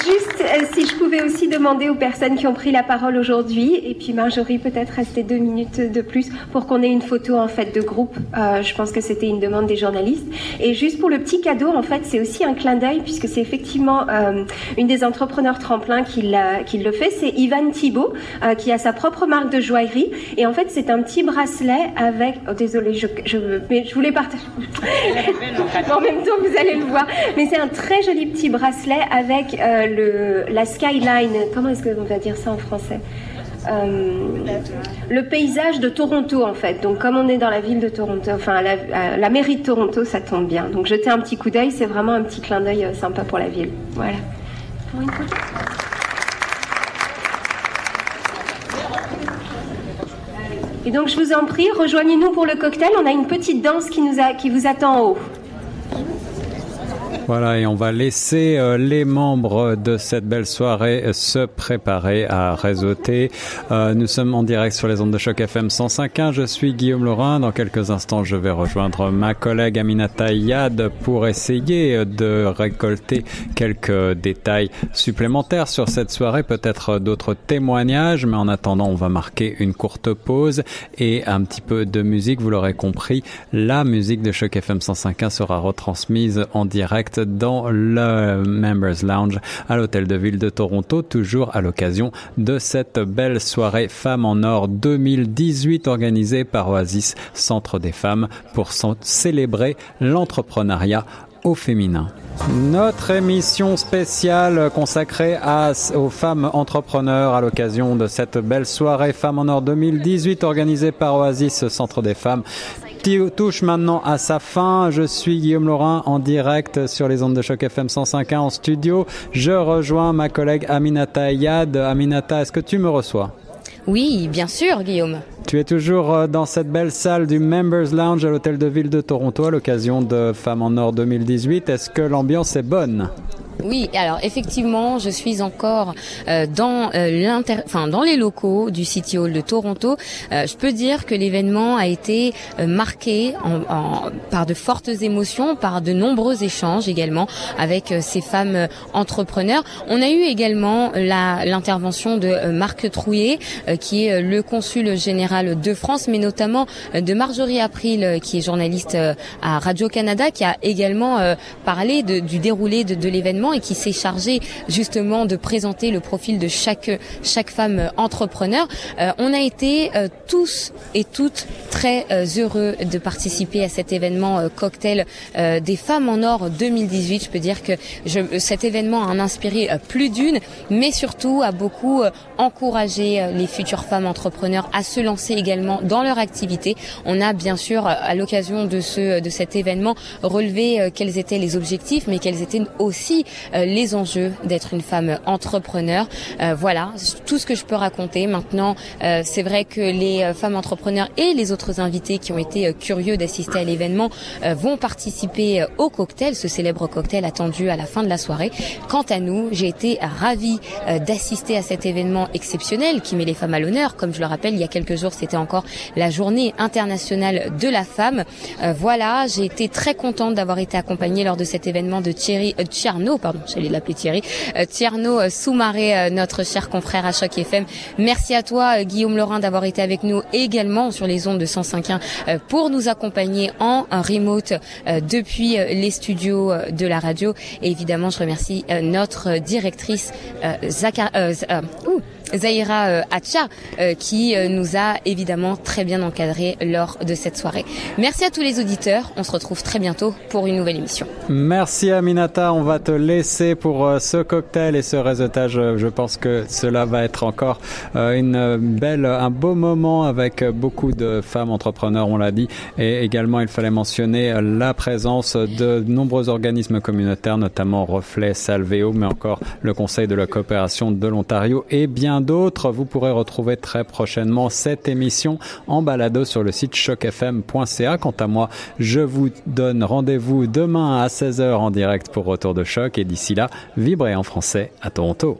Juste, euh, si je pouvais aussi demander aux personnes qui ont pris la parole aujourd'hui, et puis Marjorie peut-être rester deux minutes de plus pour qu'on ait une photo en fait de groupe. Euh, je pense que c'était une demande des journalistes. Et juste pour le petit cadeau, en fait, c'est aussi un clin d'œil puisque c'est effectivement euh, une des entrepreneurs tremplin qui, le fait. C'est Ivan Thibault qui a sa propre marque de joaillerie. Et en fait, c'est un petit bracelet avec. Oh, désolé, je, je, mais je voulais partager. en même temps, vous allez le voir. Mais c'est un très joli petit bracelet avec la skyline. Comment est-ce qu'on va dire ça en français Euh, le paysage de Toronto en fait. Donc comme on est dans la ville de Toronto, enfin la, euh, mairie de Toronto, ça tombe bien. Donc jetez un petit coup d'œil, c'est vraiment un petit clin d'œil euh, sympa pour la ville. Voilà. Et donc je vous en prie, rejoignez-nous pour le cocktail. On a une petite danse qui, nous qui vous attend en haut. Voilà, et on va laisser euh, les membres de cette belle soirée euh, se préparer à réseauter. Euh, nous sommes en direct sur les ondes de choc FM 105.1. Je suis Guillaume Laurin. Dans quelques instants, je vais rejoindre ma collègue Aminata Yad pour essayer de récolter quelques détails supplémentaires sur cette soirée, peut-être d'autres témoignages. Mais en attendant, on va marquer une courte pause et un petit peu de musique. Vous l'aurez compris, la musique de choc FM 105.1 sera retransmise en direct dans le Members Lounge à l'Hôtel de Ville de Toronto, toujours à l'occasion de cette belle soirée Femmes en Or 2018 organisée par Oasis Centre des Femmes pour célébrer l'entrepreneuriat au féminin. Notre émission spéciale consacrée aux femmes entrepreneurs à l'occasion de cette belle soirée Femmes en Or 2018 organisée par Oasis Centre des Femmes touche maintenant à sa fin. Je suis Guillaume Laurin en direct sur les ondes de choc FM 105.1 en studio. Je rejoins ma collègue Aminata Yad. Aminata, est-ce que tu me reçois? Oui, bien sûr, Guillaume. Tu es toujours euh, dans cette belle salle du Members Lounge à l'Hôtel de Ville de Toronto à l'occasion de Femmes en Or 2018. Est-ce que l'ambiance est bonne? Oui, alors effectivement, je suis encore euh, dans euh, l'inter, enfin dans les locaux du City Hall de Toronto. Je peux dire que l'événement a été marqué par de fortes émotions, par de nombreux échanges également avec ces femmes entrepreneurs. On a eu également l'intervention de Marc Trouillet, qui est le consul général de France, mais notamment euh, de Marjorie April, euh, qui est journaliste euh, à Radio Canada, qui a également parlé de- du déroulé de, de l'événement et qui s'est chargé justement de présenter le profil de chaque chaque femme entrepreneur. On a été tous et toutes très heureux de participer à cet événement cocktail des femmes en or 2018. Je peux dire que je, cet événement en a inspiré plus d'une, mais surtout a beaucoup encouragé les futures femmes entrepreneurs à se lancer également dans leur activité. On a bien sûr euh, à l'occasion de ce de cet événement relevé euh, quels étaient les objectifs, mais quels étaient aussi euh, les enjeux d'être une femme entrepreneur. Euh, voilà tout ce que je peux raconter. Maintenant, euh, c'est vrai que les euh, femmes entrepreneurs et les autres invités qui ont été euh, curieux d'assister à l'événement euh, vont participer euh, au cocktail, ce célèbre cocktail attendu à la fin de la soirée. Quant à nous, j'ai été ravie euh, d'assister à cet événement exceptionnel qui met les femmes à l'honneur. Comme je le rappelle, il y a quelques jours, c'était encore la journée internationale de la femme. Euh, voilà, j'ai été très contente d'avoir été accompagnée lors de cet événement de Thierry euh, Tierno, pardon, j'allais l'appeler Thierry, euh, Tierno euh, Soumaré, euh, notre cher confrère à Choc FM. Merci à toi, Guillaume Laurin, d'avoir été avec nous également sur les ondes de 105.1 euh, pour nous accompagner en remote depuis les studios de la radio. Et évidemment, je remercie notre directrice Zaka- Z- euh, ouh, Zahira euh, Hatcha euh, qui euh, nous a évidemment très bien encadré lors de cette soirée. Merci à tous les auditeurs. On se retrouve très bientôt pour une nouvelle émission. Merci Aminata, on va te laisser pour ce cocktail et ce réseautage. Je pense que cela va être encore une belle, un beau moment avec beaucoup de femmes entrepreneurs, on l'a dit. Et également, il fallait mentionner la présence de nombreux organismes communautaires, notamment Reflet, Salveo, mais encore le Conseil de la coopération de l'Ontario et bien d'autres. Vous pourrez retrouver très prochainement cette émission en balado sur le site chocfm.ca. Quant à moi, je vous donne rendez-vous demain à 16h en direct pour Retour de Choc et d'ici là, vibrez en français à Toronto.